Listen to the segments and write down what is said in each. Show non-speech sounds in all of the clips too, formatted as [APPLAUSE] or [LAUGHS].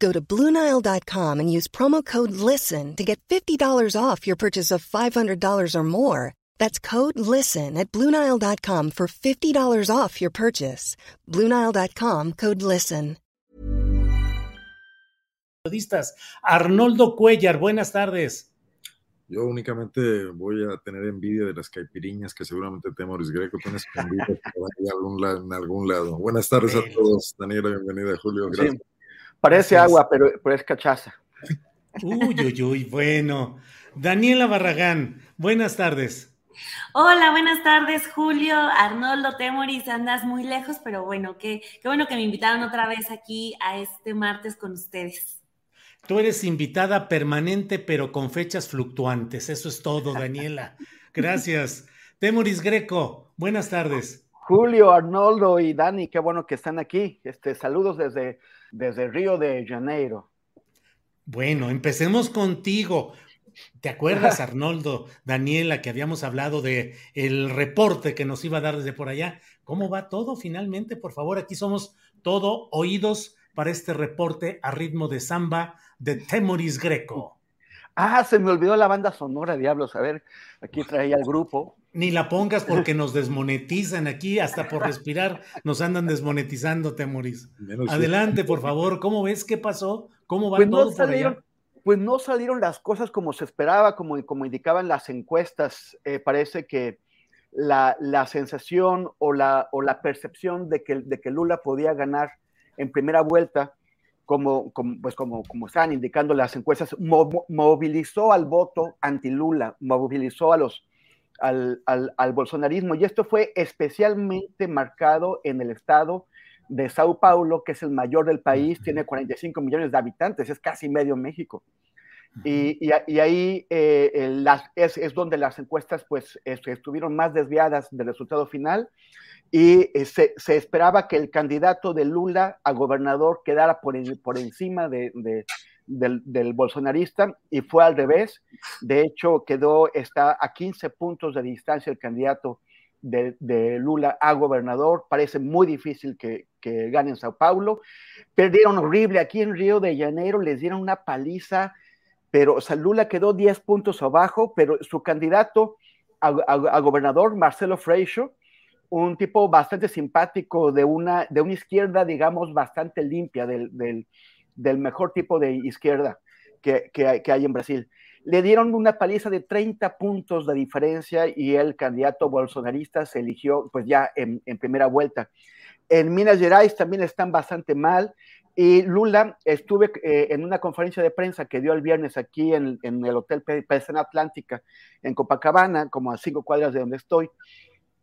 Go to Bluenile.com and use promo code LISTEN to get $50 off your purchase of $500 or more. That's code LISTEN at Bluenile.com for $50 off your purchase. Bluenile.com code LISTEN. Periodistas, Arnoldo Cuellar, buenas tardes. Yo únicamente voy a tener envidia de las caipiriñas que seguramente Temoris Greco tiene escondidas por ahí algún en algún lado. Buenas tardes a todos. Daniela, bienvenida. Julio, gracias. Sí. Parece agua, pero, pero es cachaza. Uy, uy, uy, bueno. Daniela Barragán, buenas tardes. Hola, buenas tardes, Julio, Arnoldo, Temoris, andas muy lejos, pero bueno, qué, qué bueno que me invitaron otra vez aquí a este martes con ustedes. Tú eres invitada permanente, pero con fechas fluctuantes. Eso es todo, Daniela. Gracias. Temoris Greco, buenas tardes. Julio, Arnoldo y Dani, qué bueno que están aquí. Este, saludos desde desde Río de Janeiro. Bueno, empecemos contigo. ¿Te acuerdas, [LAUGHS] Arnoldo, Daniela, que habíamos hablado de el reporte que nos iba a dar desde por allá? ¿Cómo va todo finalmente? Por favor, aquí somos todo oídos para este reporte a ritmo de samba de Temoris Greco. Ah, se me olvidó la banda sonora, diablos. A ver, aquí traía el grupo. Ni la pongas porque nos desmonetizan aquí, hasta por respirar nos andan desmonetizando, Temoris. Adelante, por favor. ¿Cómo ves qué pasó? ¿Cómo va pues todo no salieron, por allá? Pues no salieron las cosas como se esperaba, como, como indicaban las encuestas. Eh, parece que la, la sensación o la, o la percepción de que, de que Lula podía ganar en primera vuelta como, como, pues como, como están indicando las encuestas, movilizó al voto anti-Lula, movilizó a los, al, al, al, bolsonarismo. Y esto fue especialmente marcado en el estado de Sao Paulo, que es el mayor del país, tiene 45 millones de habitantes, es casi medio México. Y, y, y ahí eh, las, es, es, donde las encuestas pues, estuvieron más desviadas del resultado final y eh, se, esperaba que el candidato de Lula a gobernador quedara por, encima de, de, del, bolsonarista y fue al revés. De hecho, quedó, está a 15 puntos de distancia el candidato de, Lula a gobernador. Parece muy difícil que, que gane en Sao Paulo. Perdieron horrible aquí en Río de Janeiro, les dieron una paliza, pero o sea, Lula quedó 10 puntos abajo, pero su candidato a, a, a gobernador, Marcelo Freixo, un tipo bastante simpático, de una, de una izquierda, digamos, bastante limpia, del, del, mejor tipo de izquierda que, que, que, hay en Brasil. Le dieron una paliza de 30 puntos de diferencia y el candidato bolsonarista se eligió pues ya en, primera vuelta. En Minas Gerais también están bastante mal. Y Lula, estuve eh, en una conferencia de prensa que dio el viernes aquí en, en el Hotel Pesana Atlántica, en Copacabana, como a cinco cuadras de donde estoy,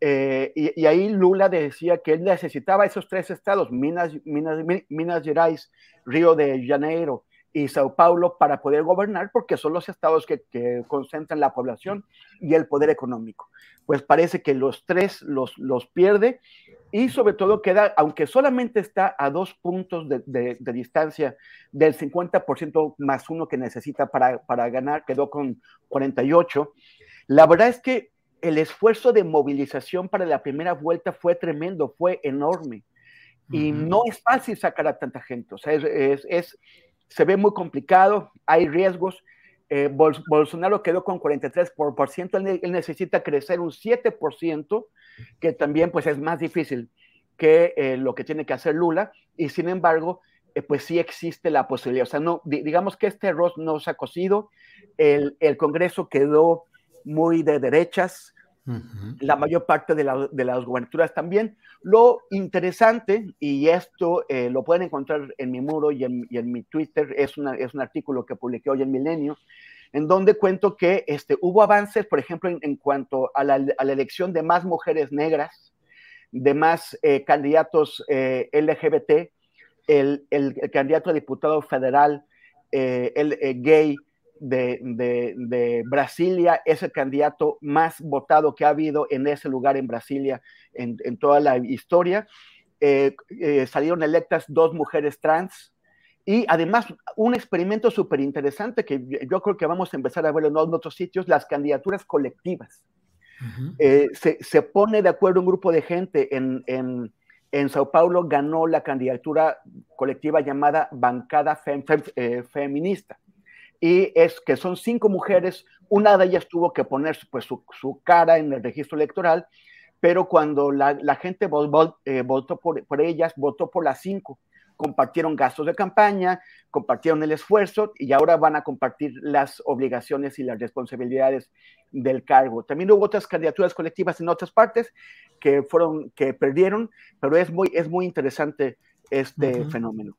eh, y, ahí Lula decía que él necesitaba esos tres estados, Minas, Minas, Minas Gerais, Río de Janeiro y Sao Paulo, para poder gobernar, porque son los estados que, concentran la población y el poder económico. Pues parece que los tres los, los pierde y sobre todo queda, aunque solamente está a dos puntos de, de, de distancia del 50% más uno que necesita para, para ganar, quedó con 48. La verdad es que el esfuerzo de movilización para la primera vuelta fue tremendo, fue enorme. Y uh -huh. no es fácil sacar a tanta gente. O sea, es, es, es se ve muy complicado, hay riesgos. Eh, Bol Bolsonaro quedó con 43%, él, él, necesita crecer un 7%, que también pues es más difícil que eh, lo que tiene que hacer Lula. Y sin embargo, pues sí existe la posibilidad. O sea, no, digamos que este arroz no se ha cocido, el, el Congreso quedó muy de derechas, la mayor parte de, las gubernaturas también. Lo interesante, y esto eh, lo pueden encontrar en mi muro y en, mi Twitter, es, una, es un artículo que publiqué hoy en Milenio, en donde cuento que este, hubo avances, por ejemplo, en, cuanto a la, elección de más mujeres negras, de más eh, candidatos eh, LGBT, el, candidato a diputado federal, el gay, de, Brasilia es el candidato más votado que ha habido en ese lugar en Brasilia en, toda la historia. Eh, eh, salieron electas dos mujeres trans y además un experimento súper interesante que yo creo que vamos a empezar a verlo en otros sitios, las candidaturas colectivas. Eh, se, pone de acuerdo un grupo de gente en, en, Sao Paulo, ganó la candidatura colectiva llamada Bancada Feminista y es que son cinco mujeres, una de ellas tuvo que poner pues, su, cara en el registro electoral, pero cuando la, gente eh, votó por, por, ellas, votó por las cinco. Compartieron gastos de campaña, compartieron el esfuerzo y ahora van a compartir las obligaciones y las responsabilidades del cargo. También hubo otras candidaturas colectivas en otras partes que fueron, que perdieron, pero es muy, es muy interesante este fenómeno.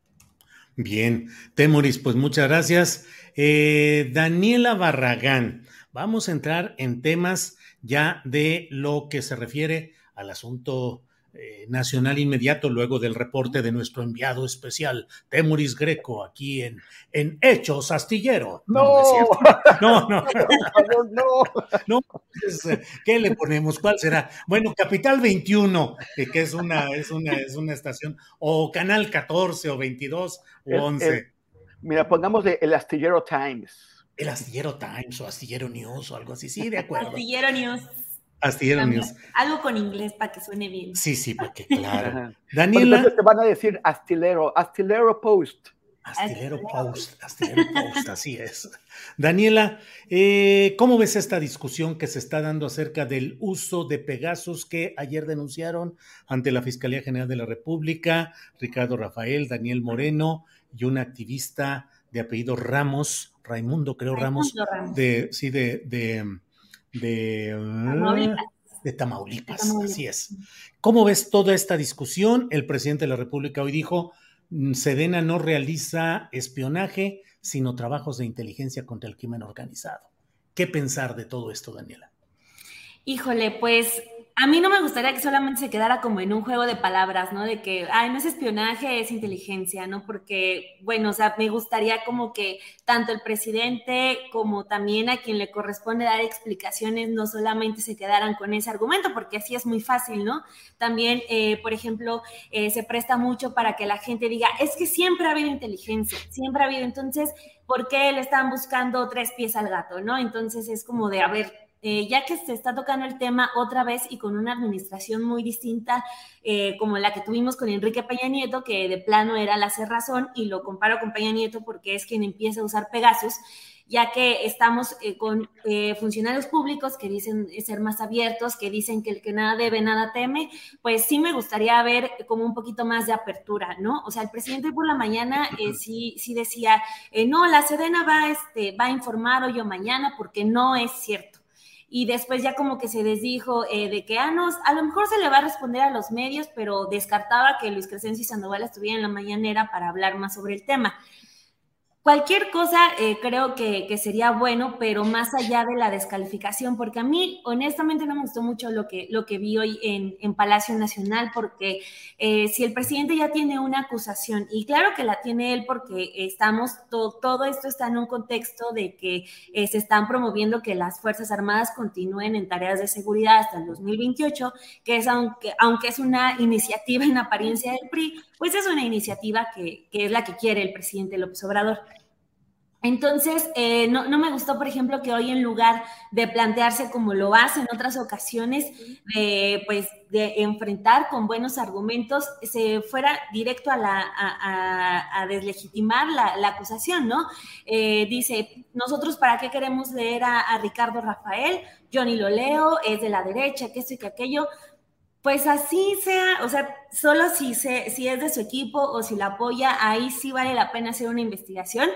Bien, Temoris, pues muchas gracias. Eh, Daniela Barragán, vamos a entrar en temas ya de lo que se refiere al asunto eh, nacional inmediato luego del reporte de nuestro enviado especial, Temuris Greco, aquí en, en Hechos Astillero. No, no, [LAUGHS] no, no, [LAUGHS] no, eh, ¿Qué le ponemos? ¿Cuál será? Bueno, Capital 21, eh, que es una, es, una, es una estación, o Canal 14 o 22 o 11. mira, pongamos el Astillero Times. El Astillero Times o Astillero News o algo así, sí, de acuerdo. Astillero News. Astillero News. Algo con inglés para que suene bien. Sí, sí, porque [LAUGHS] claro. Daniela. Entonces te van a decir Astillero, Astillero Post. Astillero Post, Astillero [LAUGHS] Post, así es. Daniela, eh, ¿cómo ves esta discusión que se está dando acerca del uso de Pegasus que ayer denunciaron ante la Fiscalía General de la República, Ricardo Rafael, Daniel Moreno y un activista de apellido Ramos, Raimundo, creo Ramos, de, sí, de, de de Tamaulipas. De Tamaulipas, así es. ¿Cómo ves toda esta discusión? El presidente de la República hoy dijo, mm, Sedena no realiza espionaje, sino trabajos de inteligencia contra el crimen organizado. ¿Qué pensar de todo esto, Daniela? Híjole, pues a mí no me gustaría que solamente se quedara como en un juego de palabras, ¿no? De que, ay, no es espionaje, es inteligencia, ¿no? Porque, bueno, o sea, me gustaría como que tanto el presidente como también a quien le corresponde dar explicaciones no solamente se quedaran con ese argumento, porque así es muy fácil, ¿no? También, eh, por ejemplo, eh, se presta mucho para que la gente diga, es que siempre ha habido inteligencia, siempre ha habido, entonces, ¿por qué le están buscando tres pies al gato, ¿no? Entonces es como de, a ver, eh, ya que se está tocando el tema otra vez y con una administración muy distinta eh, como la que tuvimos con Enrique Peña Nieto, que de plano era la cerrazón, y lo comparo con Peña Nieto porque es quien empieza a usar Pegasus, ya que estamos eh, con funcionarios públicos que dicen ser más abiertos, que dicen que el que nada debe, nada teme, pues sí me gustaría ver como un poquito más de apertura, ¿no? O sea, el presidente por la mañana sí, sí decía, no, la Sedena va, este, va a informar hoy o mañana porque no es cierto y después ya como que se desdijo eh, de que, ah, no, a lo mejor se le va a responder a los medios, pero descartaba que Luis Crescencio y Sandoval estuvieran en la mañanera para hablar más sobre el tema. Cualquier cosa eh, creo que, sería bueno, pero más allá de la descalificación, porque a mí honestamente no me gustó mucho lo que, lo que vi hoy en, Palacio Nacional, porque eh, si el presidente ya tiene una acusación, y claro que la tiene él porque estamos, todo esto está en un contexto de que eh, se están promoviendo que las Fuerzas Armadas continúen en tareas de seguridad hasta el 2028, que es aunque, aunque es una iniciativa en apariencia del PRI, pues es una iniciativa que, que es la que quiere el presidente López Obrador. Entonces, eh, no, me gustó, por ejemplo, que hoy en lugar de plantearse como lo hace en otras ocasiones, de, pues, de enfrentar con buenos argumentos, se fuera directo a, la, a, deslegitimar la, acusación, ¿no? Eh, dice, nosotros para qué queremos leer a, Ricardo Rafael, yo ni lo leo, es de la derecha, que esto y que aquello. Pues así sea, o sea, solo si, se, si es de su equipo o si la apoya, ahí sí vale la pena hacer una investigación.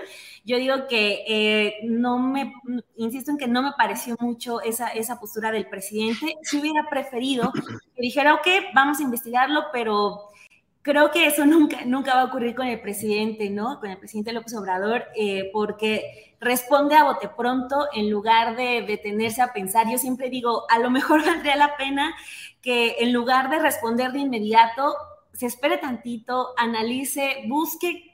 Yo digo que eh, no me, insisto en que no me pareció mucho esa, esa postura del presidente. Si hubiera preferido que dijera, ok, vamos a investigarlo, pero creo que eso nunca, nunca va a ocurrir con el presidente, ¿no? Con el presidente López Obrador, eh, porque responde a bote pronto en lugar de detenerse a pensar. Yo siempre digo, a lo mejor [LAUGHS] valdría la pena que en lugar de responder de inmediato, se espere tantito, analice, busque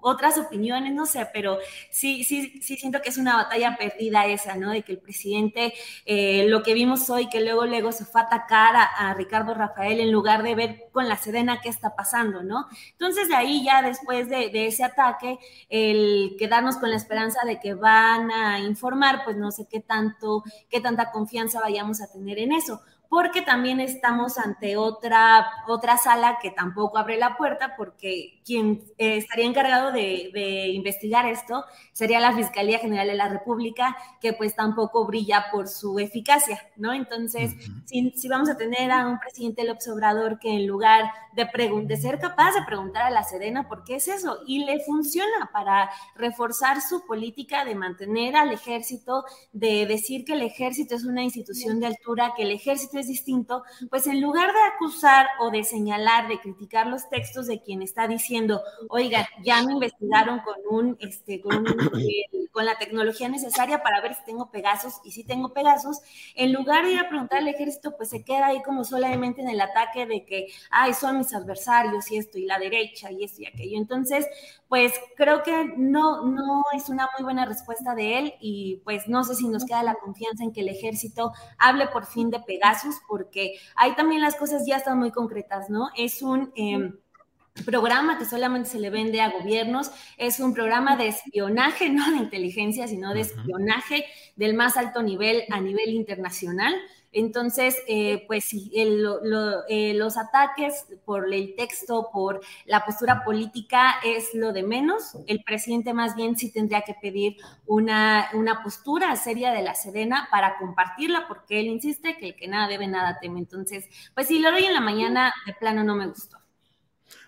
otras opiniones, no sé, pero sí, sí, sí siento que es una batalla perdida esa, ¿no? De que el presidente, eh, lo que vimos hoy, que luego, luego se fue a atacar a, Ricardo Rafael en lugar de ver con la Sedena qué está pasando, ¿no? Entonces de ahí ya después de, de ese ataque, el quedarnos con la esperanza de que van a informar, pues no sé qué tanto, qué tanta confianza vayamos a tener en eso porque también estamos ante otra, otra sala que tampoco abre la puerta, porque quien eh, estaría encargado de, investigar esto sería la Fiscalía General de la República, que pues tampoco brilla por su eficacia, ¿no? Entonces, si, vamos a tener a un presidente López Obrador que en lugar de, de ser capaz de preguntar a la Sedena por qué es eso, y le funciona para reforzar su política de mantener al ejército, de decir que el ejército es una institución de altura, que el ejército es distinto, pues en lugar de acusar o de señalar, de criticar los textos de quien está diciendo, oiga, ya me investigaron con un, este, con, [CLEARS THROAT] eh, con la tecnología necesaria para ver si tengo Pegasus y si tengo Pegasus, en lugar de ir a preguntar al ejército, pues se queda ahí como solamente en el ataque de que, ay, son mis adversarios y esto y la derecha y esto y aquello. Entonces, pues creo que no, no es una muy buena respuesta de él y pues no sé si nos queda la confianza en que el ejército hable por fin de Pegasus, porque ahí también las cosas ya están muy concretas, ¿no? Es un... Em, programa que solamente se le vende a gobiernos, es un programa de espionaje, [LAUGHS] no de inteligencia, sino de espionaje del más alto nivel a nivel internacional. Entonces, eh, pues sí, eh, los ataques por el texto, por la postura política es lo de menos. El presidente más bien sí tendría que pedir una, una postura seria de la Sedena para compartirla, porque él insiste que el que nada debe, nada teme. Entonces, pues si lo doy en la mañana, de plano no me gustó.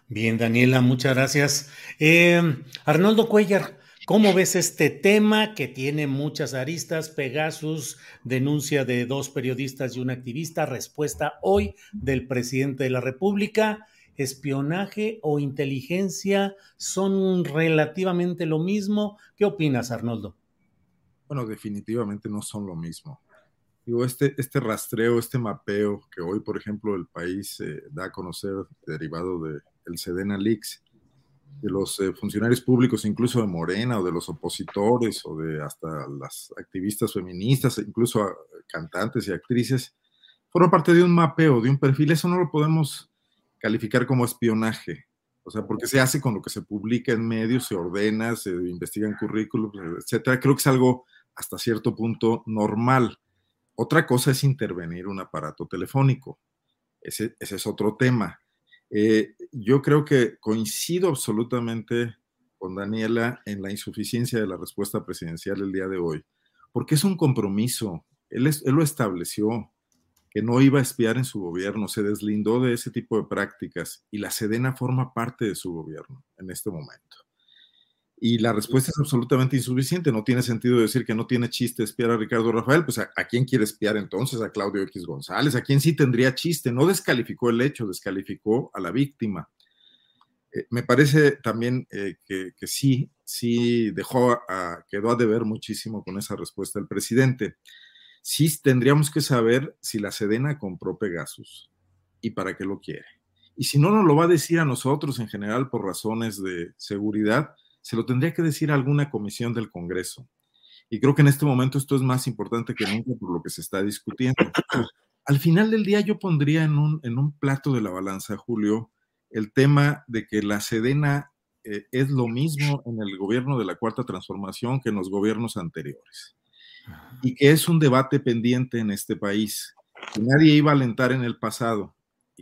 Bien, Daniela, muchas gracias. Eh, Arnoldo Cuellar, ¿cómo ves este tema que tiene muchas aristas? Pegasus, denuncia de dos periodistas y un activista, respuesta hoy del presidente de la República. ¿Espionaje o inteligencia son relativamente lo mismo? ¿Qué opinas, Arnoldo? Bueno, definitivamente no son lo mismo. Digo, este, este rastreo, este mapeo que hoy, por ejemplo, el país eh, da a conocer derivado de el Sedena Leaks, de los eh, funcionarios públicos, incluso de Morena o de los opositores o de hasta las activistas feministas, incluso cantantes y actrices, forma parte de un mapeo, de un perfil. Eso no lo podemos calificar como espionaje, o sea, porque se hace con lo que se publica en medios, se ordena, se investigan currículums, etcétera. Creo que es algo hasta cierto punto normal. Otra cosa es intervenir un aparato telefónico. Ese, ese es otro tema. Eh, yo creo que coincido absolutamente con Daniela en la insuficiencia de la respuesta presidencial el día de hoy, porque es un compromiso. Él, él lo estableció, que no iba a espiar en su gobierno, se deslindó de ese tipo de prácticas y la Sedena forma parte de su gobierno en este momento. Y la respuesta es absolutamente insuficiente. No tiene sentido decir que no tiene chiste espiar a Ricardo Rafael. Pues a, quién quiere espiar entonces? A Claudio X González. ¿A quién sí tendría chiste? No descalificó el hecho, descalificó a la víctima. Eh, me parece también eh, que, sí, sí dejó, a, quedó a deber muchísimo con esa respuesta del presidente. Sí tendríamos que saber si la Sedena compró Pegasus y para qué lo quiere. Y si no nos lo va a decir a nosotros en general por razones de seguridad, se lo tendría que decir a alguna comisión del Congreso. Y creo que en este momento esto es más importante que nunca por lo que se está discutiendo. Al final del día yo pondría en un, en un plato de la balanza, Julio, el tema de que la Sedena eh, es lo mismo en el gobierno de la Cuarta Transformación que en los gobiernos anteriores. Y que es un debate pendiente en este país, que nadie iba a alentar en el pasado,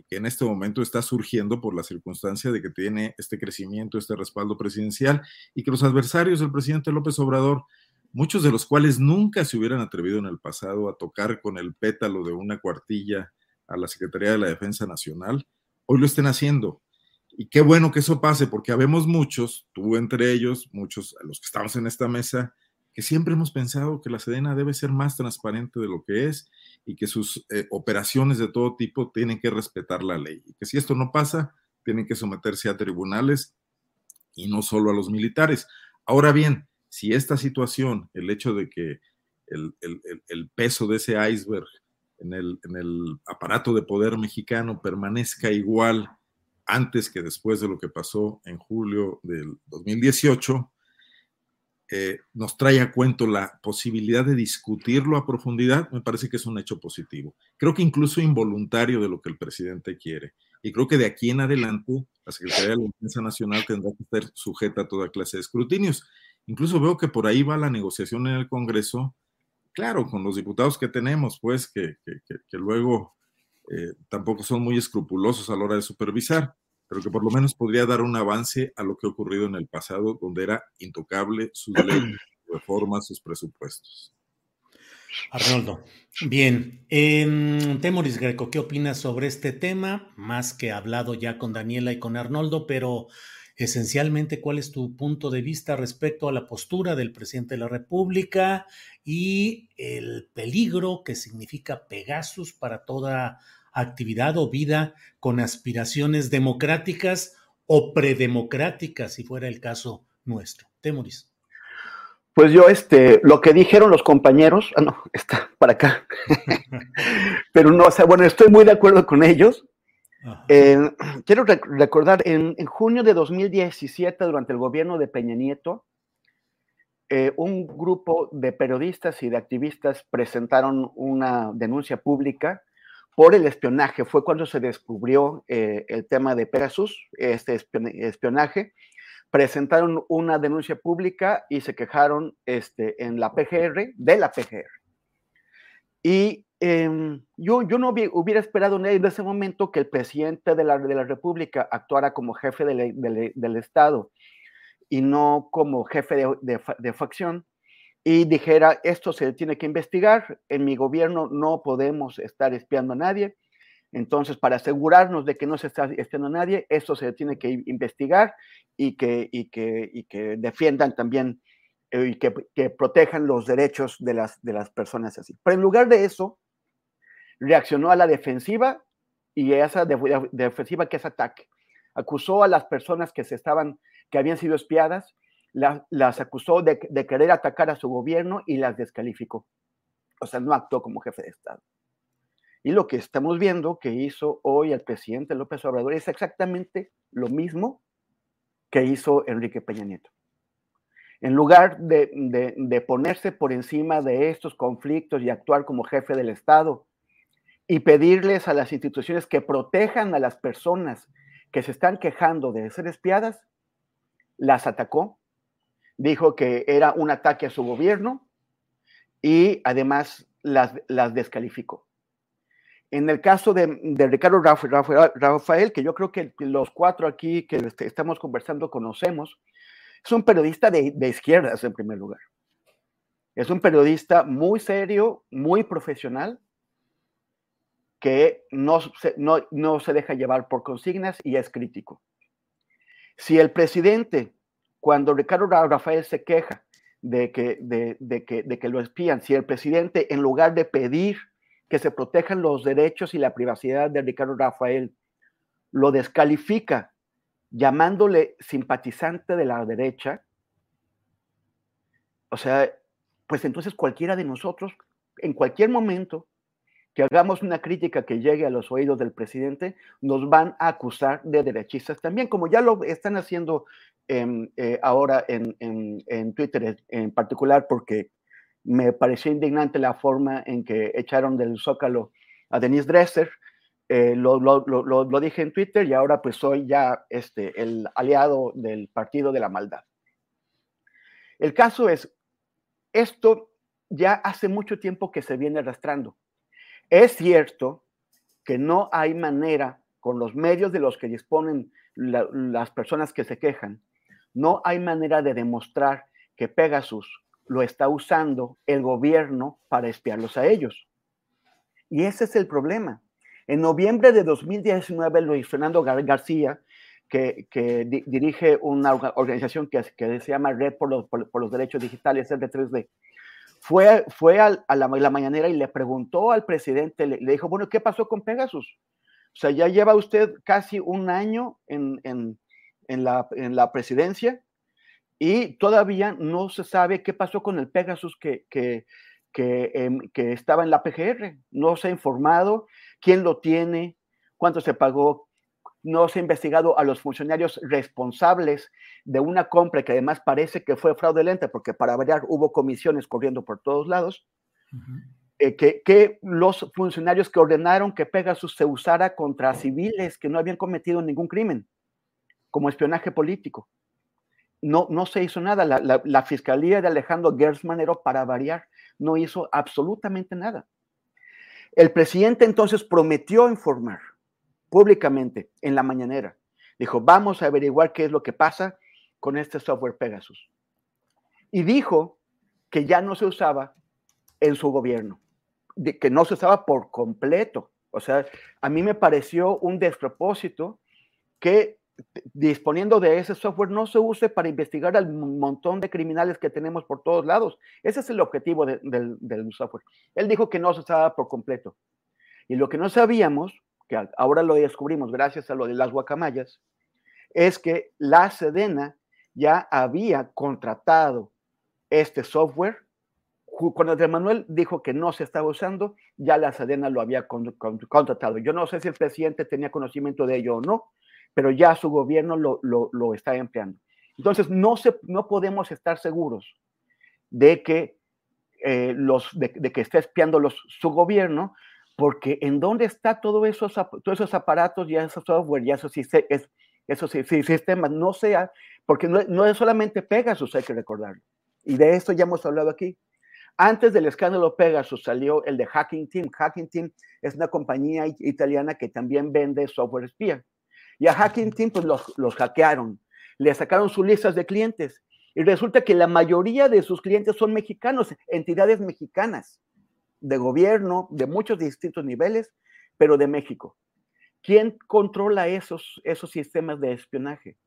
que en este momento está surgiendo por la circunstancia de que tiene este crecimiento, este respaldo presidencial y que los adversarios del presidente López Obrador, muchos de los cuales nunca se hubieran atrevido en el pasado a tocar con el pétalo de una cuartilla a la Secretaría de la Defensa Nacional, hoy lo estén haciendo. Y qué bueno que eso pase, porque habemos muchos, tú entre ellos, muchos, los que estamos en esta mesa, que siempre hemos pensado que la Sedena debe ser más transparente de lo que es y que sus eh, operaciones de todo tipo tienen que respetar la ley. Y que si esto no pasa, tienen que someterse a tribunales y no solo a los militares. Ahora bien, si esta situación, el hecho de que el, el, peso de ese iceberg en el, en el aparato de poder mexicano permanezca igual antes que después de lo que pasó en julio del 2018, eh, nos trae a cuento la posibilidad de discutirlo a profundidad, me parece que es un hecho positivo. Creo que incluso involuntario de lo que el presidente quiere. Y creo que de aquí en adelante la Secretaría de la Defensa Nacional tendrá que estar sujeta a toda clase de escrutinios. Incluso veo que por ahí va la negociación en el Congreso, claro, con los diputados que tenemos, pues, que, luego eh, tampoco son muy escrupulosos a la hora de supervisar pero que por lo menos podría dar un avance a lo que ha ocurrido en el pasado, donde era intocable sus leyes, [CLEARS THROAT] sus reformas, sus presupuestos. Arnoldo, bien. Eh, Temoris Greco, ¿qué opinas sobre este tema? Más que hablado ya con Daniela y con Arnoldo, pero esencialmente, ¿cuál es tu punto de vista respecto a la postura del presidente de la República y el peligro que significa Pegasus para toda actividad o vida con aspiraciones democráticas o predemocráticas, si fuera el caso nuestro. Temoris. Pues yo, este, lo que dijeron los compañeros, ah, no, está para acá, [LAUGHS] pero no, o sea, bueno, estoy muy de acuerdo con ellos. Eh, quiero recordar, en, junio de 2017, durante el gobierno de Peña Nieto, eh, un grupo de periodistas y de activistas presentaron una denuncia pública por el espionaje. Fue cuando se descubrió eh, el tema de Pegasus, este espionaje. Presentaron una denuncia pública y se quejaron este, en la PGR, de la PGR. Y em, yo, yo no hubiera esperado en ese momento que el presidente de la, de la República actuara como jefe del Estado y no como jefe de, de facción y dijera, esto se tiene que investigar, en mi gobierno no podemos estar espiando a nadie, entonces para asegurarnos de que no se está espiando a nadie, esto se tiene que investigar y que, y que, que defiendan también eh, y que, que, protejan los derechos de las, de las personas así. Pero en lugar de eso, reaccionó a la defensiva y esa defensiva que es ataque. Acusó a las personas que se estaban, que habían sido espiadas, las acusó de, querer atacar a su gobierno y las descalificó. O sea, no actuó como jefe de Estado. Y lo que estamos viendo que hizo hoy el presidente López Obrador es exactamente lo mismo que hizo Enrique Peña Nieto. En lugar de, de ponerse por encima de estos conflictos y actuar como jefe del Estado y pedirles a las instituciones que protejan a las personas que se están quejando de ser espiadas, las atacó dijo que era un ataque a su gobierno y además las, las descalificó. En el caso de, Ricardo Rafael, que yo creo que los cuatro aquí que este, estamos conversando conocemos, es un periodista de, de izquierdas en primer lugar. Es un periodista muy serio, muy profesional, que no no, no se deja llevar por consignas y es crítico. Si el presidente cuando Ricardo Rafael se queja de que, de, que, de que lo espían, si el presidente, en lugar de pedir que se protejan los derechos y la privacidad de Ricardo Rafael, lo descalifica llamándole simpatizante de la derecha, o sea, pues entonces cualquiera de nosotros, en cualquier momento que hagamos una crítica que llegue a los oídos del presidente, nos van a acusar de derechistas también, como ya lo están haciendo eh, ahora en, en, Twitter en particular porque me pareció indignante la forma en que echaron del zócalo a Denise Dresser. Eh, lo, lo, lo, lo, dije en Twitter y ahora pues soy ya este, el aliado del Partido de la Maldad. El caso es, esto ya hace mucho tiempo que se viene arrastrando. Es cierto que no hay manera, con los medios de los que disponen las personas que se quejan, no hay manera de demostrar que Pegasus lo está usando el gobierno para espiarlos a ellos. Y ese es el problema. En noviembre de 2019, Luis Fernando García, que, dirige una organización que, se llama Red por los, Derechos Digitales, de 3 d fue, fue a, la, mañanera y le preguntó al presidente, le, dijo, bueno, ¿qué pasó con Pegasus? O sea, ya lleva usted casi un año en, la, presidencia y todavía no se sabe qué pasó con el Pegasus que, que, em, que, estaba en la PGR. No se ha informado quién lo tiene, cuánto se pagó, no se ha investigado a los funcionarios responsables de una compra que además parece que fue fraudulenta, porque para variar hubo comisiones corriendo por todos lados, eh, que, los funcionarios que ordenaron que Pegasus se usara contra civiles que no habían cometido ningún crimen, como espionaje político. No, no se hizo nada. La, fiscalía de Alejandro Gersmanero, para variar, no hizo absolutamente nada. El presidente entonces prometió informar públicamente en la mañanera. Dijo, vamos a averiguar qué es lo que pasa con este software Pegasus. Y dijo que ya no se usaba en su gobierno, de que no se usaba por completo. O sea, a mí me pareció un despropósito que disponiendo de ese software no se use para investigar al montón de criminales que tenemos por todos lados. Ese es el objetivo del software. Él dijo que no se usaba por completo. Y lo que no sabíamos ahora lo descubrimos gracias a lo de las guacamayas, es que la Sedena ya había contratado este software. Cuando Andrés Manuel dijo que no se estaba usando, ya la Sedena lo había contratado. Yo no sé si el presidente tenía conocimiento de ello o no, pero ya su gobierno lo, lo, está empleando. Entonces, no, se, no podemos estar seguros de que, eh, los, de, que esté espiando los, su gobierno, porque en dónde está todo esos, todos esos aparatos y esos software y esos, esos sistemas, no sea, porque no, es solamente Pegasus, hay que recordarlo. Y de esto ya hemos hablado aquí. Antes del escándalo Pegasus salió el de Hacking Team. Hacking Team es una compañía italiana que también vende software espía. Y a Hacking Team pues los, los hackearon, le sacaron sus listas de clientes y resulta que la mayoría de sus clientes son mexicanos, entidades mexicanas de gobierno, de muchos distintos niveles, pero de México. ¿Quién controla esos, esos sistemas de espionaje?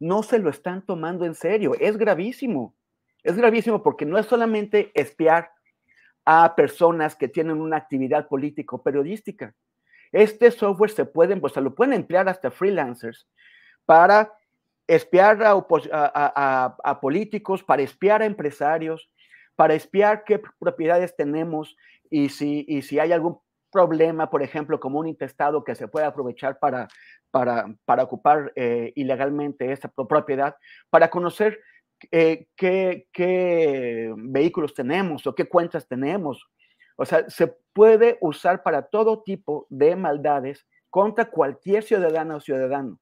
No se lo están tomando en serio. Es gravísimo. Es gravísimo porque no es solamente espiar a personas que tienen una actividad político-periodística. Este software se puede, pues se lo pueden emplear hasta freelancers para espiar a, a, políticos, para espiar a empresarios, para espiar qué propiedades tenemos y si, y si hay algún problema, por ejemplo, como un intestado que se puede aprovechar para, para, para ocupar eh, ilegalmente esa propiedad, para conocer qué, qué, vehículos tenemos o qué cuentas tenemos. O sea, se puede usar para todo tipo de maldades contra cualquier ciudadana o ciudadano.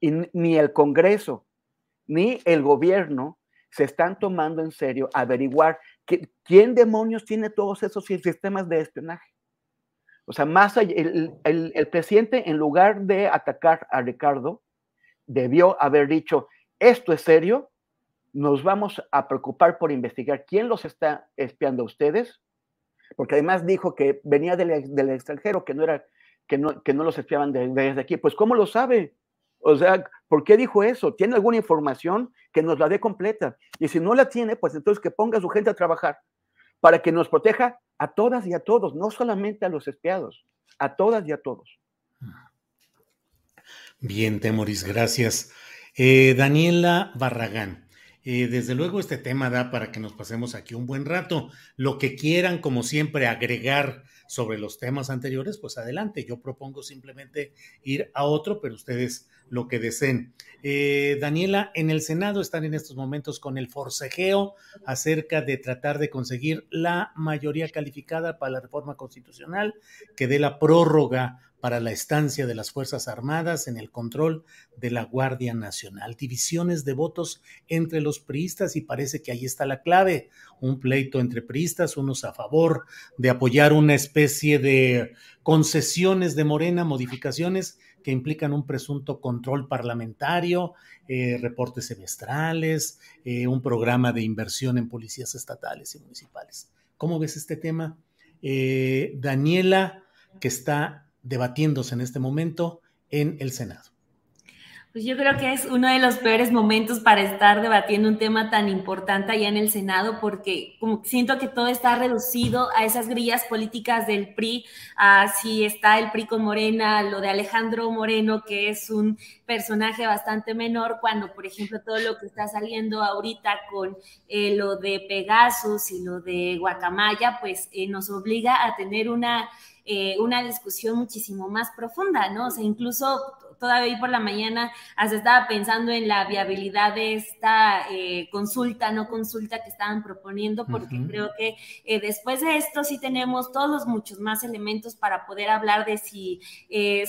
Y ni el Congreso ni el gobierno se están tomando en serio averiguar quién demonios tiene todos esos sistemas de espionaje. O sea, más el, el, presidente, en lugar de atacar a Ricardo, debió haber dicho, esto es serio, nos vamos a preocupar por investigar quién los está espiando a ustedes, porque además dijo que venía del, del extranjero, que no, era, que, no, que no los espiaban desde aquí. Pues, ¿cómo lo sabe? O sea, ¿por qué dijo eso? ¿Tiene alguna información que nos la dé completa? Y si no la tiene, pues entonces que ponga a su gente a trabajar para que nos proteja a todas y a todos, no solamente a los espiados, a todas y a todos. Bien, Temoris, gracias. Eh, Daniela Barragán. Eh, desde luego este tema da para que nos pasemos aquí un buen rato. Lo que quieran, como siempre, agregar sobre los temas anteriores, pues adelante. Yo propongo simplemente ir a otro, pero ustedes lo que deseen. Eh, Daniela, en el Senado están en estos momentos con el forcejeo acerca de tratar de conseguir la mayoría calificada para la reforma constitucional que dé la prórroga para la estancia de las Fuerzas Armadas en el control de la Guardia Nacional. Divisiones de votos entre los priistas y parece que ahí está la clave. Un pleito entre priistas, unos a favor de apoyar una especie de concesiones de Morena, modificaciones que implican un presunto control parlamentario, eh, reportes semestrales, eh, un programa de inversión en policías estatales y municipales. ¿Cómo ves este tema? Eh, Daniela, que está debatiéndose en este momento en el Senado? Pues yo creo que es uno de los peores momentos para estar debatiendo un tema tan importante allá en el Senado, porque como siento que todo está reducido a esas grillas políticas del PRI, a si está el PRI con Morena, lo de Alejandro Moreno, que es un personaje bastante menor, cuando por ejemplo todo lo que está saliendo ahorita con eh, lo de Pegasus y lo de Guacamaya, pues eh, nos obliga a tener una eh, una discusión muchísimo más profunda, ¿no? O sea, incluso todavía hoy por la mañana hasta estaba pensando en la viabilidad de esta eh, consulta, no consulta que estaban proponiendo, porque creo que eh, después de esto sí tenemos todos muchos más elementos para poder hablar de si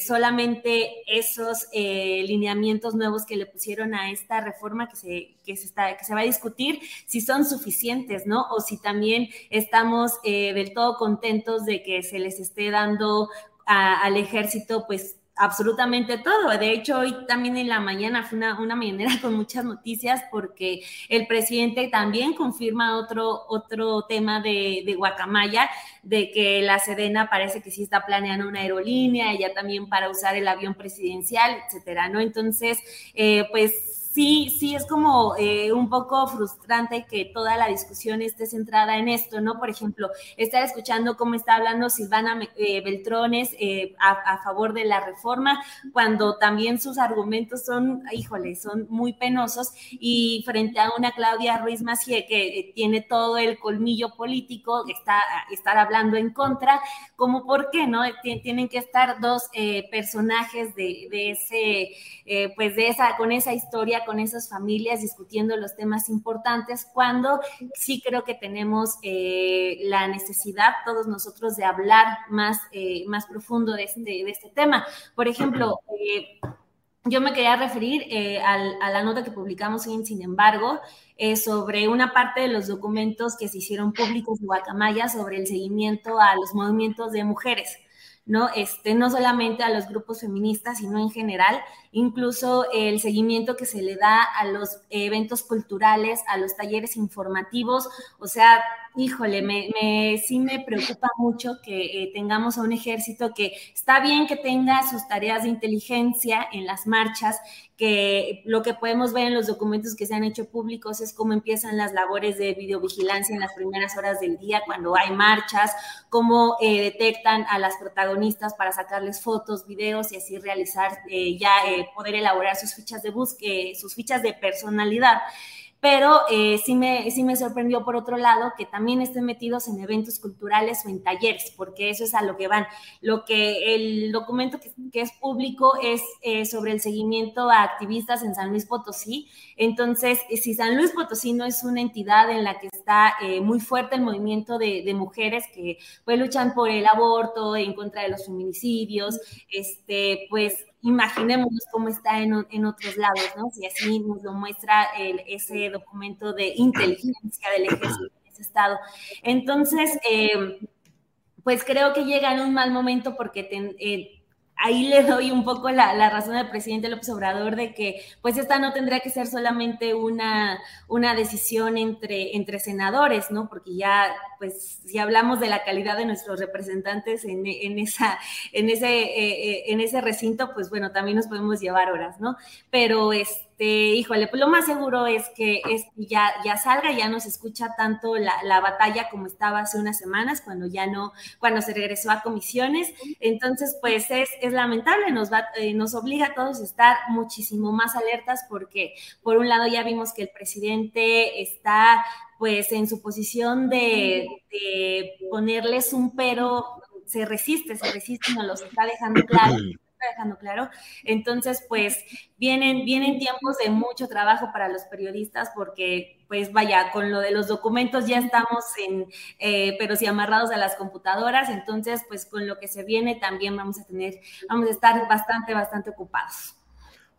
solamente esos lineamientos nuevos que le pusieron a esta reforma que se, que se, está, que se va a discutir, si son suficientes, ¿no? O si también estamos del todo contentos de que se les esté dando al ejército, pues absolutamente todo. De hecho, hoy también en la mañana fue una, una, mañanera con muchas noticias porque el presidente también confirma otro, otro tema de, de, Guacamaya, de que la Sedena parece que sí está planeando una aerolínea, ella también para usar el avión presidencial, etcétera, ¿no? Entonces, eh, pues sí, sí es como eh, un poco frustrante que toda la discusión esté centrada en esto, ¿no? Por ejemplo, estar escuchando cómo está hablando Silvana eh, Beltrones eh, a, favor de la reforma, cuando también sus argumentos son, híjole, son muy penosos, y frente a una Claudia Ruiz Macié que tiene todo el colmillo político, está estar hablando en contra, como por qué, ¿no? Tienen que estar dos personajes de ese, pues de esa, con esa historia con esas familias discutiendo los temas importantes, cuando sí creo que tenemos eh, la necesidad todos nosotros de hablar más, eh, más profundo de este, este tema. Por ejemplo, eh, yo me quería referir a la nota que publicamos en Sin embargo, sobre una parte de los documentos que se hicieron públicos en Guacamaya sobre el seguimiento a los movimientos de mujeres. ¿no? Este, no solamente a los grupos feministas, sino en general, incluso el seguimiento que se le da a los eventos culturales, a los talleres informativos, o sea, híjole, me, sí me preocupa mucho que eh, tengamos a un ejército que está bien que tenga sus tareas de inteligencia en las marchas, que lo que podemos ver en los documentos que se han hecho públicos es cómo empiezan las labores de videovigilancia en las primeras horas del día cuando hay marchas, cómo eh, detectan a las protagonistas para sacarles fotos, videos y así realizar eh, ya poder elaborar sus fichas de búsqueda, sus fichas de personalidad pero eh, sí, me, sí me sorprendió por otro lado que también estén metidos en eventos culturales o en talleres, porque eso es a lo que van. Lo que el documento que, es público es eh, sobre el seguimiento a activistas en San Luis Potosí. Entonces, eh, si San Luis Potosí no es una entidad en la que está muy fuerte el movimiento de, de, mujeres que pues luchan por el aborto, en contra de los feminicidios, este, pues imaginémonos cómo está en, otros lados, ¿no? Si así nos lo muestra ese documento de inteligencia del ejército en ese estado. Entonces, eh, pues creo que llega en un mal momento porque eh, ahí le doy un poco la, razón al presidente López Obrador de que pues esta no tendría que ser solamente una, una decisión entre, entre senadores, ¿no? Porque ya, pues, si hablamos de la calidad de nuestros representantes en, esa, en, ese, eh, eh, en ese recinto, pues bueno, también nos podemos llevar horas, ¿no? Pero este este, híjole, pues lo más seguro es que ya, ya salga, ya no se escucha tanto la, batalla como estaba hace unas semanas, cuando ya no, cuando se regresó a comisiones. Entonces, pues es, lamentable, nos, va, eh, nos obliga a todos a estar muchísimo más alertas porque, por un lado, ya vimos que el presidente está pues en su posición de, de ponerles un pero, se resiste, se resiste, nos los está dejando claro dejando claro. Entonces, pues vienen, vienen tiempos de mucho trabajo para los periodistas porque, pues vaya, con lo de los documentos ya estamos en, eh, pero si amarrados a las computadoras, entonces, pues con lo que se viene también vamos a tener, vamos a estar bastante, bastante ocupados.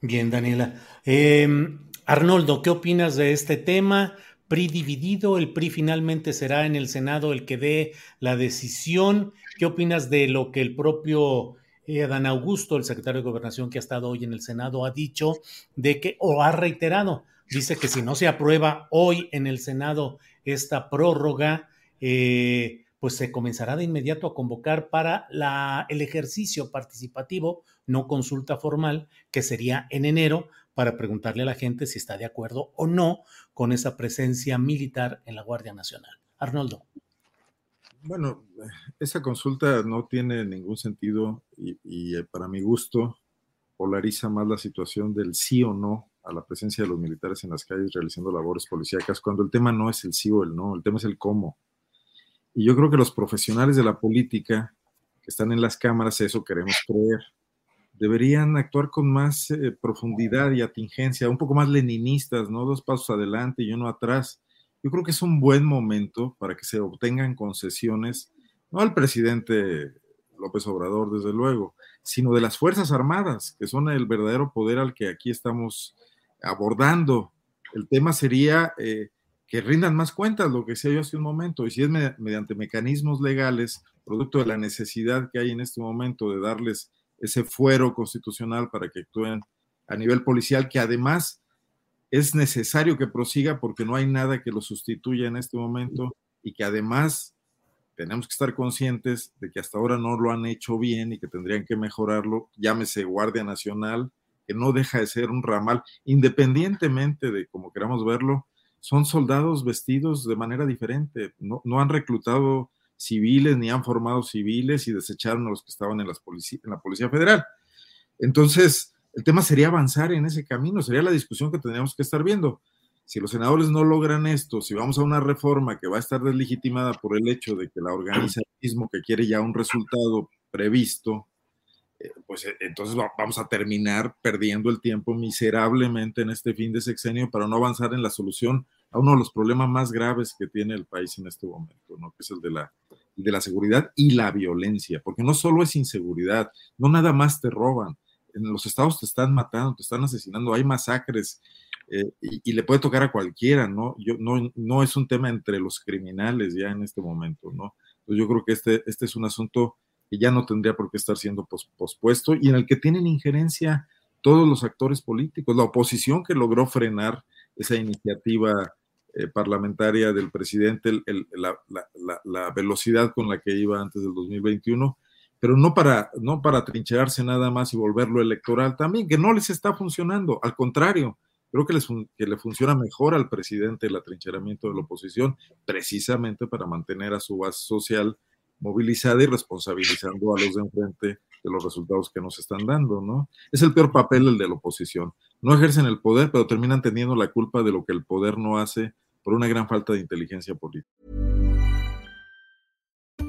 Bien, Daniela. Em, Arnoldo, ¿qué opinas de este tema? PRI dividido, el PRI finalmente será en el Senado el que dé la decisión. ¿Qué opinas de lo que el propio Dan Augusto, el secretario de Gobernación que ha estado hoy en el Senado, ha dicho de que, o ha reiterado, dice que si no se aprueba hoy en el Senado esta prórroga, eh, pues se comenzará de inmediato a convocar para el ejercicio participativo, no consulta formal, que sería en enero, para preguntarle a la gente si está de acuerdo o no con esa presencia militar en la Guardia Nacional. Arnoldo. Bueno, esa consulta no tiene ningún sentido y, eh, para mi gusto polariza más la situación del sí o no a la presencia de los militares en las calles realizando labores policíacas, cuando el tema no es el sí o el no, el tema es el cómo. Y yo creo que los profesionales de la política que están en las cámaras, eso queremos creer, deberían actuar con más eh, profundidad y atingencia, un poco más leninistas, ¿no? Dos pasos adelante y uno atrás. Yo creo que es un buen momento para que se obtengan concesiones, no al presidente López Obrador, desde luego, sino de las Fuerzas Armadas, que son el verdadero poder al que aquí estamos abordando. El tema sería eh, que rindan más cuentas, lo que decía yo hace un momento, y si es mediante mecanismos legales, producto de la necesidad que hay en este momento de darles ese fuero constitucional para que actúen a nivel policial, que además es necesario que prosiga porque no hay nada que lo sustituya en este momento y que además tenemos que estar conscientes de que hasta ahora no lo han hecho bien y que tendrían que mejorarlo, llámese Guardia Nacional, que no deja de ser un ramal, independientemente de cómo queramos verlo, son soldados vestidos de manera diferente, no, no han reclutado civiles ni han formado civiles y desecharon a los que estaban en, las en la Policía Federal. Entonces, el tema sería avanzar en ese camino, sería la discusión que tendríamos que estar viendo. Si los senadores no logran esto, si vamos a una reforma que va a estar deslegitimada por el hecho de que la organiza el mismo que quiere ya un resultado previsto, eh, pues eh, entonces vamos a terminar perdiendo el tiempo miserablemente en este fin de sexenio para no avanzar en la solución a uno de los problemas más graves que tiene el país en este momento, ¿no? que es el de la, de la seguridad y la violencia, porque no solo es inseguridad, no nada más te roban, en los estados te están matando, te están asesinando, hay masacres eh, y, le puede tocar a cualquiera, ¿no? Yo, no, no es un tema entre los criminales ya en este momento, ¿no? Entonces yo creo que este, este es un asunto que ya no tendría por qué estar siendo pos, pospuesto y en el que tienen injerencia todos los actores políticos, la oposición que logró frenar esa iniciativa eh, parlamentaria del presidente, el, la, la, la, velocidad con la que iba antes del 2021, pero no para, no para trincherarse nada más y volverlo electoral también, que no les está funcionando, al contrario, creo que, les, que le funciona mejor al presidente el atrincheramiento de la oposición, precisamente para mantener a su base social movilizada y responsabilizando a los de enfrente de los resultados que nos están dando, ¿no? Es el peor papel el de la oposición. No ejercen el poder, pero terminan teniendo la culpa de lo que el poder no hace por una gran falta de inteligencia política.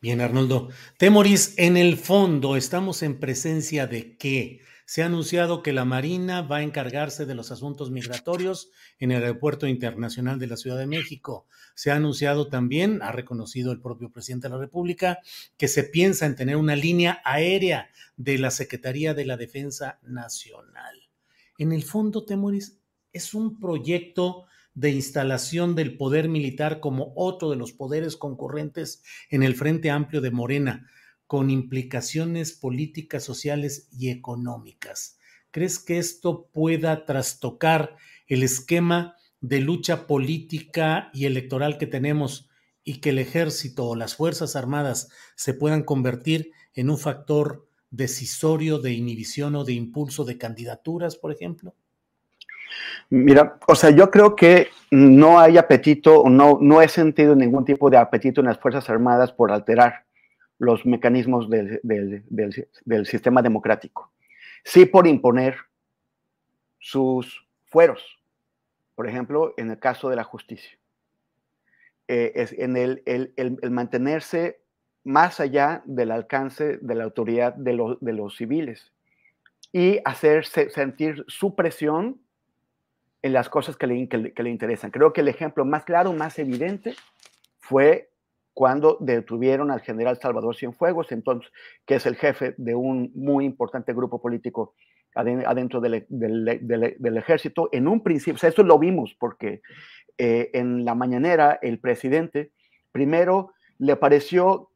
Bien, Arnoldo. Temoris, en el fondo, ¿estamos en presencia de qué? se ha anunciado que la Marina va a encargarse de los asuntos migratorios en el Aeropuerto Internacional de la Ciudad de México. Se ha anunciado también, ha reconocido el propio presidente de la República, que se piensa en tener una línea aérea de la Secretaría de la Defensa Nacional. En el fondo, Temoris, es un proyecto de instalación del poder militar como otro de los poderes concurrentes en el Frente Amplio de Morena con implicaciones políticas, sociales y económicas. ¿Crees que esto pueda trastocar el esquema de lucha política y electoral que tenemos y que el ejército o las Fuerzas Armadas se puedan convertir en un factor decisorio de inhibición o de impulso de candidaturas, por ejemplo? Mira, o sea, yo creo que no hay apetito, no, no he sentido ningún tipo de apetito en las Fuerzas Armadas por alterar los mecanismos del, del sistema democrático. Sí por imponer sus fueros, por ejemplo, en el caso de la justicia. Eh, es en el, el, el, mantenerse más allá del alcance de la autoridad de, de los civiles y hacer sentir su presión en las cosas que le, que le, interesan. Creo que el ejemplo más claro, más evidente, fue cuando detuvieron al general Salvador Cienfuegos, entonces, que es el jefe de un muy importante grupo político adentro del, del, del, ejército. En un principio, o esto lo vimos porque eh, en la mañanera el presidente primero le pareció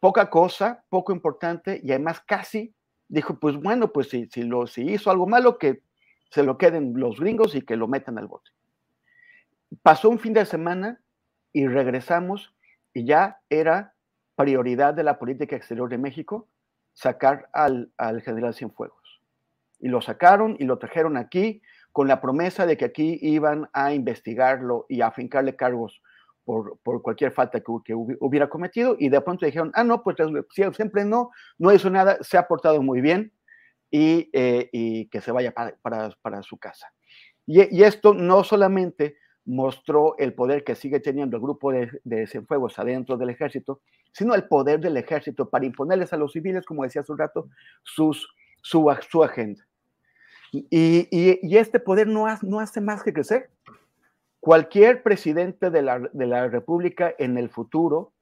poca cosa, poco importante y además casi dijo, pues bueno, pues si, si, lo, si hizo algo malo, que se lo queden los gringos y que lo metan al bote. Pasó un fin de semana y regresamos y ya era prioridad de la política exterior de México sacar al, al general Cienfuegos. Y lo sacaron y lo trajeron aquí con la promesa de que aquí iban a investigarlo y a afincarle cargos por, por cualquier falta que, que, hubiera cometido y de pronto dijeron, ah, no, pues siempre no, no hizo nada, se ha portado muy bien y, eh, y que se vaya para, para, su casa. Y, esto no solamente mostró el poder que sigue teniendo el grupo de, de Cienfuegos adentro del ejército, sino el poder del ejército para imponerles a los civiles, como decía hace un rato, sus, su, su agenda. Y, y, este poder no, no hace más que crecer. Cualquier presidente de la, de la República en el futuro,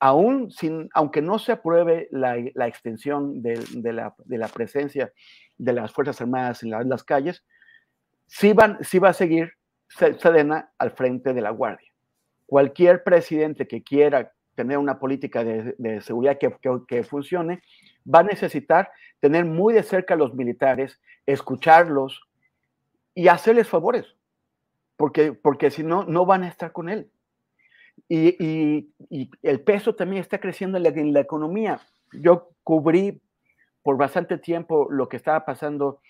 aún sin, aunque no se apruebe la, extensión de, la, presencia de las Fuerzas Armadas en, las calles, sí, va a seguir Sedena al frente de la Guardia. Cualquier presidente que quiera tener una política de, seguridad que, que, que, funcione, va a necesitar tener muy de cerca a los militares, escucharlos y hacerles favores, porque, porque si no, no van a estar con él. Y, y, y el peso también está creciendo en la, en la, economía. Yo cubrí por bastante tiempo lo que estaba pasando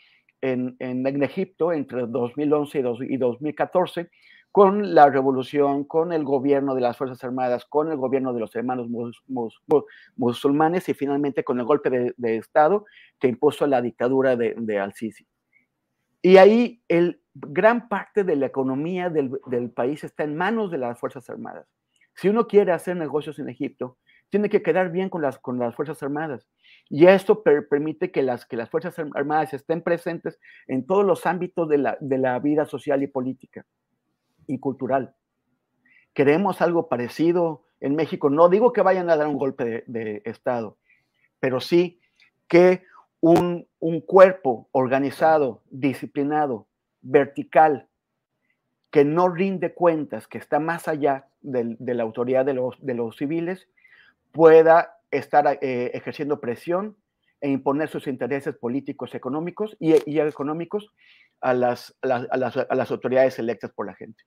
en, en, en Egipto entre 2011 y, dos, y 2014 con la revolución, con el gobierno de las Fuerzas Armadas, con el gobierno de los hermanos mus, mus, mus, musulmanes y finalmente con el golpe de, de Estado que impuso la dictadura de, de Al-Sisi. Y ahí el, gran parte de la economía del, del, país está en manos de las Fuerzas Armadas. Si uno quiere hacer negocios en Egipto, tiene que quedar bien con las, con las Fuerzas Armadas. Y esto per, permite que las, que las Fuerzas Armadas estén presentes en todos los ámbitos de la, de la vida social y política y cultural. Queremos algo parecido en México. No digo que vayan a dar un golpe de, de Estado, pero sí que un, un, cuerpo organizado, disciplinado, vertical, que no rinde cuentas, que está más allá de, la autoridad de los, civiles, pueda estar eh, ejerciendo presión e imponer sus intereses políticos, económicos y, económicos a las, autoridades electas por la gente.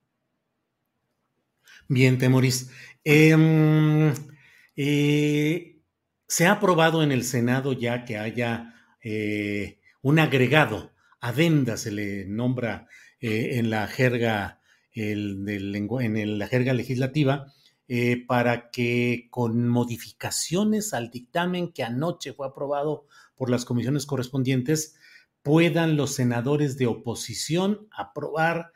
Bien, Temoris. Eh, eh, se ha aprobado en el Senado ya que haya eh, un agregado, adenda se le nombra eh, en la jerga, en la jerga legislativa, eh, para que con modificaciones al dictamen que anoche fue aprobado por las comisiones correspondientes, puedan los senadores de oposición aprobar,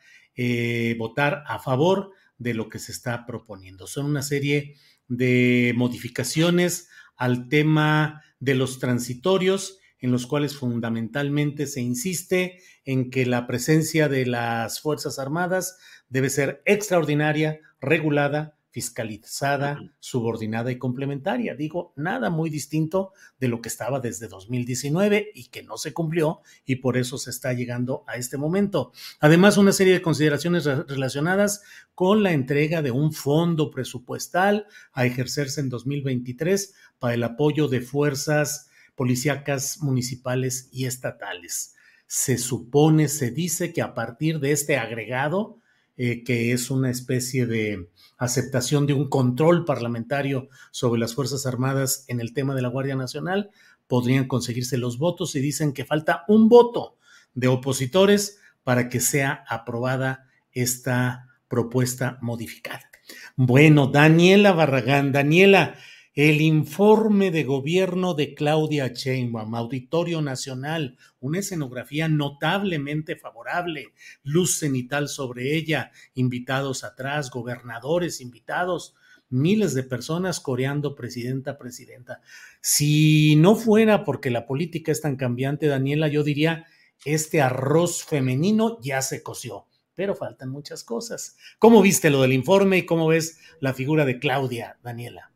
votar a favor de lo que se está proponiendo. Son una serie de modificaciones al tema de los transitorios, en los cuales fundamentalmente se insiste en que la presencia de las Fuerzas Armadas debe ser extraordinaria, regulada, fiscalizada, subordinada y complementaria. Digo, nada muy distinto de lo que estaba desde 2019 y que no se cumplió y por eso se está llegando a este momento. Además, una serie de consideraciones relacionadas con la entrega de un fondo presupuestal a ejercerse en 2023 para el apoyo de fuerzas policíacas municipales y estatales. Se supone, se dice que a partir de este agregado, eh, que es una especie de aceptación de un control parlamentario sobre las Fuerzas Armadas en el tema de la Guardia Nacional, podrían conseguirse los votos y dicen que falta un voto de opositores para que sea aprobada esta propuesta modificada. Bueno, Daniela Barragán, Daniela, el informe de gobierno de Claudia Sheinbaum, Auditorio Nacional, una escenografía notablemente favorable, luz cenital sobre ella, invitados atrás, gobernadores invitados, miles de personas coreando presidenta, presidenta. Si no fuera porque la política es tan cambiante, Daniela, yo diría, este arroz femenino ya se coció, pero faltan muchas cosas. ¿Cómo viste lo del informe y cómo ves la figura de Claudia, Daniela?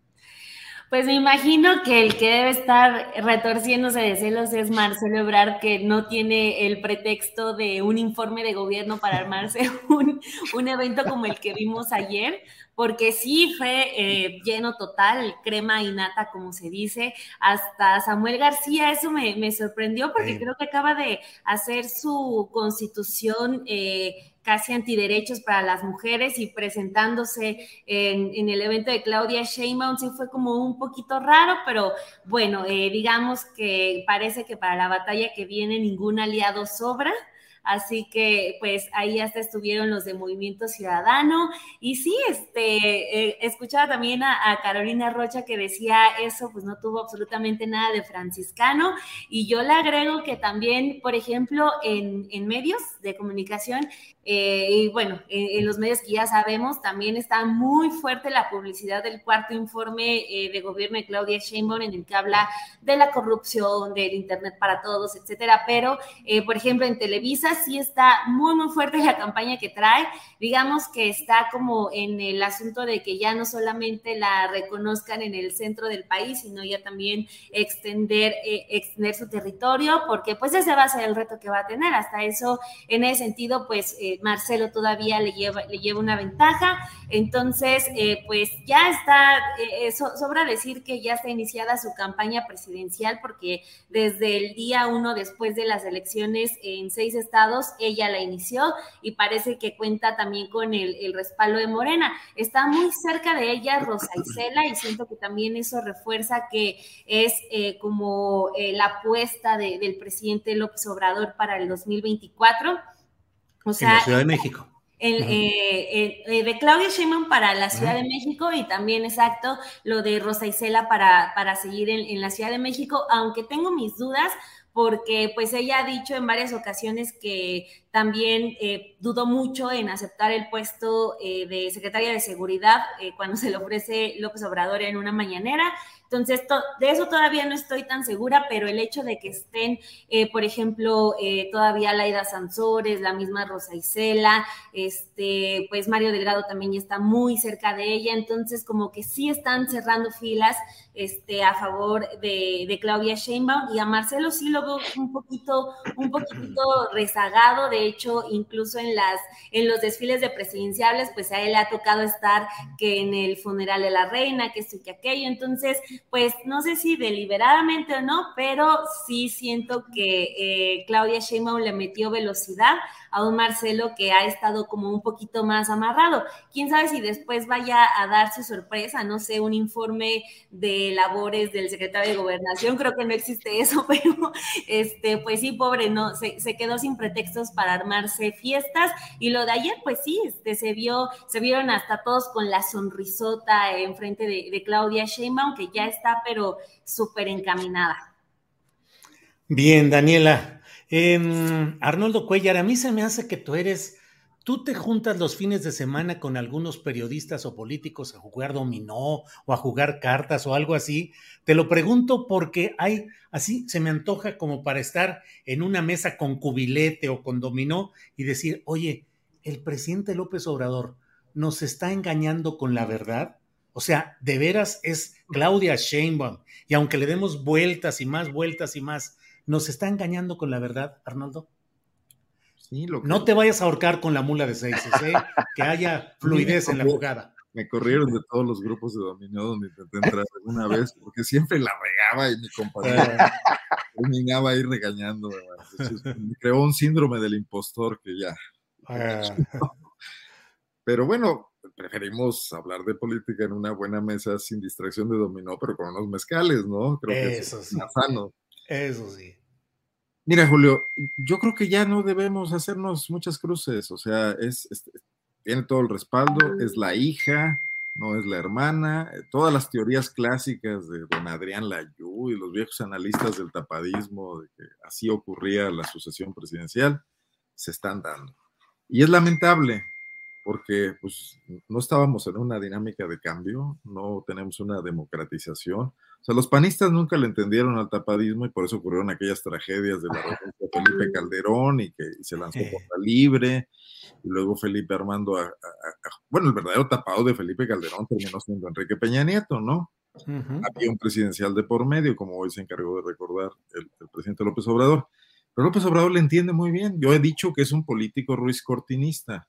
Pues me imagino que el que debe estar retorciéndose de celos es Marcelo Ebrard, que no tiene el pretexto de un informe de gobierno para armarse [LAUGHS] un, un evento como el que vimos ayer, porque sí fue eh, lleno total, crema y nata, como se dice. Hasta Samuel García, eso me, sorprendió porque creo que acaba de hacer su constitución. Eh, casi antiderechos para las mujeres y presentándose en, el evento de Claudia Sheinbaum sí fue como un poquito raro, pero bueno, eh, digamos que parece que para la batalla que viene ningún aliado sobra. Así que pues ahí hasta estuvieron los de Movimiento Ciudadano. Y sí, este, eh, escuchaba también a, Carolina Rocha que decía eso, pues no tuvo absolutamente nada de franciscano. Y yo le agrego que también, por ejemplo, en, en medios de comunicación, eh, y bueno, en, los medios que ya sabemos, también está muy fuerte la publicidad del cuarto informe eh, de gobierno de Claudia Sheinbaum en el que habla de la corrupción, del Internet para todos, etcétera. Pero, por ejemplo, en Televisa sí está muy, muy fuerte la campaña que trae. Digamos que está como en el asunto de que ya no solamente la reconozcan en el centro del país, sino ya también extender, extender su territorio, porque pues ese va a ser el reto que va a tener. Hasta eso, en ese sentido, pues Marcelo todavía le lleva, le lleva una ventaja. Entonces, eh, pues ya está, eh, eh, sobra decir que ya está iniciada su campaña presidencial porque desde el día uno después de las elecciones en seis estados, ella la inició y parece que cuenta también con el, respaldo de Morena. Está muy cerca de ella Rosa Isela y siento que también eso refuerza que es como la apuesta del presidente López Obrador para el 2024 o sea, en la Ciudad de México. Eh, eh, de Claudia Sheinbaum para la Ciudad de México y también, exacto, lo de Rosa Isela para, para seguir en, la Ciudad de México, aunque tengo mis dudas porque pues ella ha dicho en varias ocasiones que también eh, dudó mucho en aceptar el puesto de secretaria de Seguridad cuando se le ofrece López Obrador en una mañanera. Entonces, de eso todavía no estoy tan segura, pero el hecho de que estén, eh, por ejemplo, eh, todavía Laida Sansores, la misma Rosa Isela, este, pues Mario Delgado también está muy cerca de ella, entonces como que sí están cerrando filas este, a favor de, Claudia Sheinbaum y a Marcelo sí lo veo un poquito, un poquito rezagado, de hecho, incluso en las, en los desfiles de presidenciables, pues a él le ha tocado estar que en el funeral de la reina, que esto y que aquello, entonces pues no sé si deliberadamente o no, pero sí siento que eh, Claudia Sheinbaum le metió velocidad a un Marcelo que ha estado como un poquito más amarrado. Quién sabe si después vaya a dar su sorpresa, no sé, un informe de labores del secretario de Gobernación, creo que no existe eso, [LAUGHS] pero este, pues sí, pobre, no, se, quedó sin pretextos para armarse fiestas. Y lo de ayer, pues sí, este, se vio, se vieron hasta todos con la sonrisota enfrente de, de Claudia Sheinbaum, que ya está, pero súper encaminada. Bien, Daniela, Em, Arnoldo Cuellar, a mí se me hace que tú eres, tú te juntas los fines de semana con algunos periodistas o políticos a jugar dominó o a jugar cartas o algo así. Te lo pregunto porque hay, así se me antoja como para estar en una mesa con cubilete o con dominó y decir, oye, el presidente López Obrador nos está engañando con la verdad. O sea, de veras es Claudia Sheinbaum. Y aunque le demos vueltas y más vueltas y más, ¿Nos está engañando con la verdad, Arnoldo? Sí, lo No te vayas a ahorcar con la mula de seis, ¿eh? [LAUGHS] que haya fluidez en la jugada. Me corrieron de todos los grupos de dominio donde intenté entrar alguna vez, porque siempre la regaba y mi compañero [LAUGHS] terminaba ahí regañando. me creó un síndrome del impostor que ya. Ah. Pero bueno, preferimos hablar de política en una buena mesa sin distracción de dominó, pero con unos mezcales, ¿no? Creo que es más sano. Eso sí. Mira, Julio, yo creo que ya no debemos hacernos muchas cruces, o sea, tiene todo el respaldo, es la hija, no es la hermana, todas las teorías clásicas de don Adrián Layú y los viejos analistas del tapadismo, de que así ocurría la sucesión presidencial, se están dando. Y es lamentable, porque pues, no estábamos en una dinámica de cambio, no tenemos una democratización. O sea, los panistas nunca le entendieron al tapadismo y por eso ocurrieron aquellas tragedias de la de Felipe Calderón y que se lanzó por la libre y luego Felipe Armando, a, bueno, el verdadero tapado de Felipe Calderón terminó siendo Enrique Peña Nieto, ¿no? Había un presidencial de por medio, como hoy se encargó de recordar el, presidente López Obrador. Pero López Obrador le entiende muy bien. Yo he dicho que es un político Ruiz Cortinista.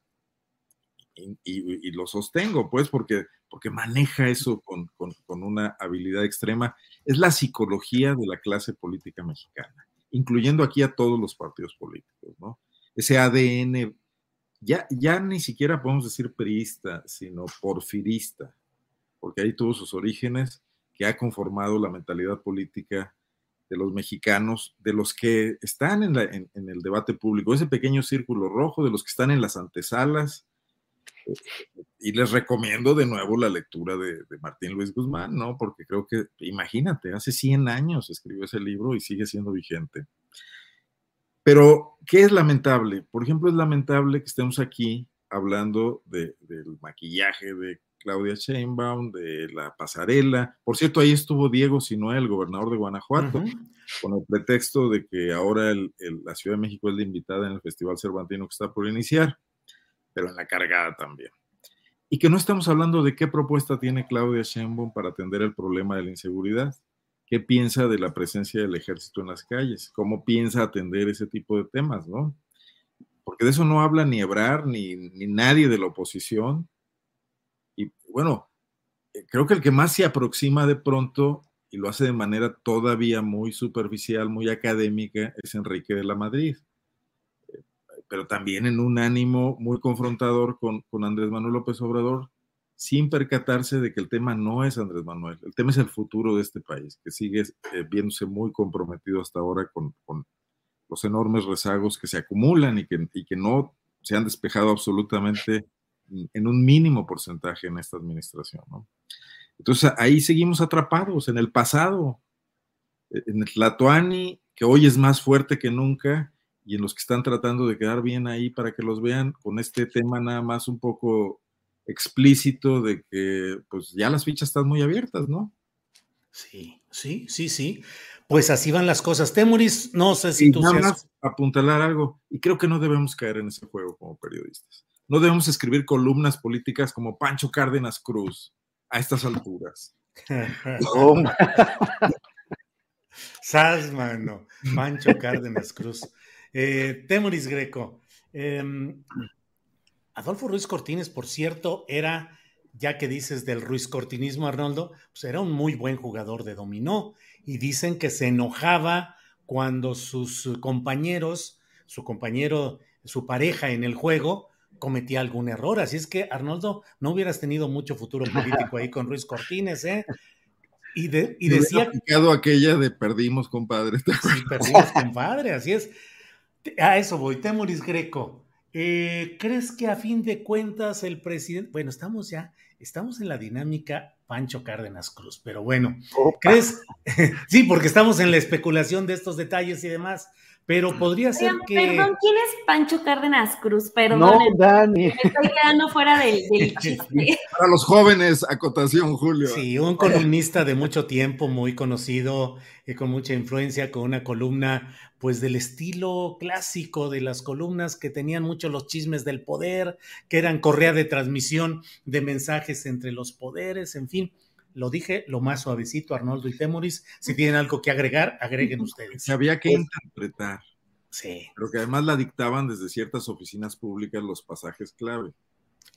Y, lo sostengo, pues, porque, porque maneja eso con, con, con, una habilidad extrema. Es la psicología de la clase política mexicana, incluyendo aquí a todos los partidos políticos, ¿no? Ese ADN ya, ya ni siquiera podemos decir priista, sino porfirista, porque ahí tuvo sus orígenes, que ha conformado la mentalidad política de los mexicanos, de los que están en, el debate público, ese pequeño círculo rojo, de los que están en las antesalas. Y les recomiendo de nuevo la lectura de, de, Martín Luis Guzmán, ¿no? Porque creo que, imagínate, hace 100 años escribió ese libro y sigue siendo vigente. Pero, ¿qué es lamentable? Por ejemplo, es lamentable que estemos aquí hablando del maquillaje de Claudia Sheinbaum, de la pasarela. Por cierto, ahí estuvo Diego Sinoé, el gobernador de Guanajuato, con el pretexto de que ahora la Ciudad de México es la invitada en el Festival Cervantino que está por iniciar, pero en la cargada también. Y que no estamos hablando de qué propuesta tiene Claudia Sheinbaum para atender el problema de la inseguridad qué piensa de la presencia del ejército en las calles, cómo piensa atender ese tipo de temas, ¿no? Porque de eso no habla ni Ebrar ni, ni nadie de la oposición. Y bueno, eh, creo que el que más se aproxima de pronto y lo hace de manera todavía muy superficial, muy académica, es Enrique de la Madrid. Pero también en un ánimo muy confrontador con, con Andrés Manuel López Obrador, sin percatarse de que el tema no es Andrés Manuel, el tema es el futuro de este país, que sigue eh, viéndose muy comprometido hasta ahora con, los enormes rezagos que se acumulan y que, y que no se han despejado absolutamente en un mínimo porcentaje en esta administración. Entonces ahí seguimos atrapados en el pasado, en el Tlatoani, que hoy es más fuerte que nunca, y en los que están tratando de quedar bien ahí para que los vean con este tema nada más un poco explícito de que pues ya las fichas están muy abiertas, ¿no? Sí, sí, sí, sí. Pues así van las cosas. Temuris, no sé si y tú nada más apuntalar algo, y creo que no debemos caer en ese juego como periodistas. No debemos escribir columnas políticas como Pancho Cárdenas Cruz a estas alturas. [LAUGHS] Sas, mano. Pancho Cárdenas Cruz. Eh, Greco. Em, Adolfo Ruiz Cortines, por cierto, era, ya que dices del Ruiz Cortinismo, Arnoldo, pues era un muy buen jugador de dominó y dicen que se enojaba cuando sus compañeros, su compañero, su pareja en el juego, cometía algún error. Así es que, Arnoldo, no hubieras tenido mucho futuro político ahí con Ruiz Cortines, ¿eh? Y, de, y decía. aquella de perdimos, compadre. Sí, perdimos, compadre, así es. A eso voy, Temoris Greco. Eh, ¿Crees que a fin de cuentas el presidente, bueno, estamos ya, estamos en la dinámica Pancho Cárdenas Cruz, pero bueno, ¿crees? [LAUGHS] sí, porque estamos en la especulación de estos detalles y demás, pero podría ser que. Perdón, ¿quién es Pancho Cárdenas Cruz? Perdón. No, Dani. Me estoy quedando fuera del, [LAUGHS] chiste. Para los jóvenes, acotación, Julio. Sí, un columnista de mucho tiempo, muy conocido, y con mucha influencia, con una columna, pues del estilo clásico de las columnas que tenían mucho los chismes del poder, que eran correa de transmisión de mensajes entre los poderes, en fin lo dije lo más suavecito, Arnoldo y Temoris. Si tienen algo que agregar, agreguen [LAUGHS] ustedes. Se había que interpretar. Sí. Pero que además la dictaban desde ciertas oficinas públicas los pasajes clave.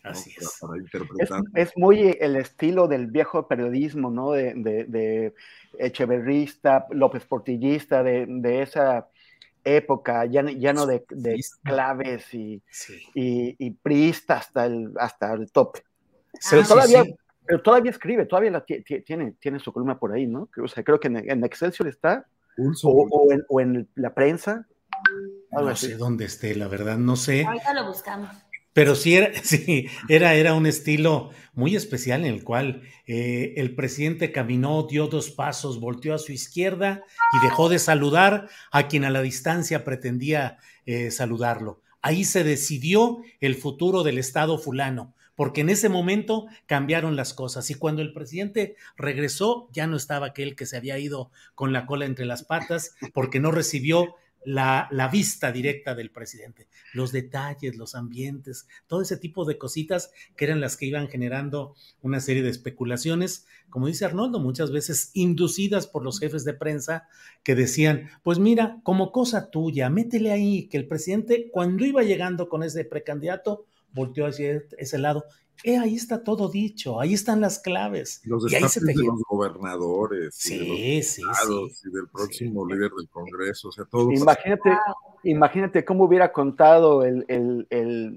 Así es. Para, interpretar. Es, muy el estilo del viejo periodismo, ¿no? De, de, Echeverrista, López Portillista, de, esa época, ya, no de, claves y, y, priista hasta el, hasta el top. Pero todavía, pero todavía escribe, todavía la tiene, tiene su columna por ahí, ¿no? O sea, creo que en, Excelsior está o, en, la prensa. No sé dónde esté, la verdad, no sé. Ahorita lo buscamos. Pero sí era, [LAUGHS] sí, era, era un estilo muy especial en el cual eh, el presidente caminó, dio dos pasos, volteó a su izquierda y dejó de saludar a quien a la distancia pretendía eh, saludarlo. Ahí se decidió el futuro del Estado fulano, porque en ese momento cambiaron las cosas. Y cuando el presidente regresó ya no estaba aquel que se había ido con la cola entre las patas porque no recibió la, la, vista directa del presidente, los detalles, los ambientes, todo ese tipo de cositas que eran las que iban generando una serie de especulaciones, como dice Arnoldo, muchas veces inducidas por los jefes de prensa que decían, pues mira, como cosa tuya, métele ahí que el presidente cuando iba llegando con ese precandidato volteó hacia ese lado eh, ahí está todo dicho, ahí están las claves. Los y ahí se de los gobernadores, sí, y, sí, y del próximo líder del Congreso, o sea, todo. Imagínate, imagínate cómo hubiera contado el,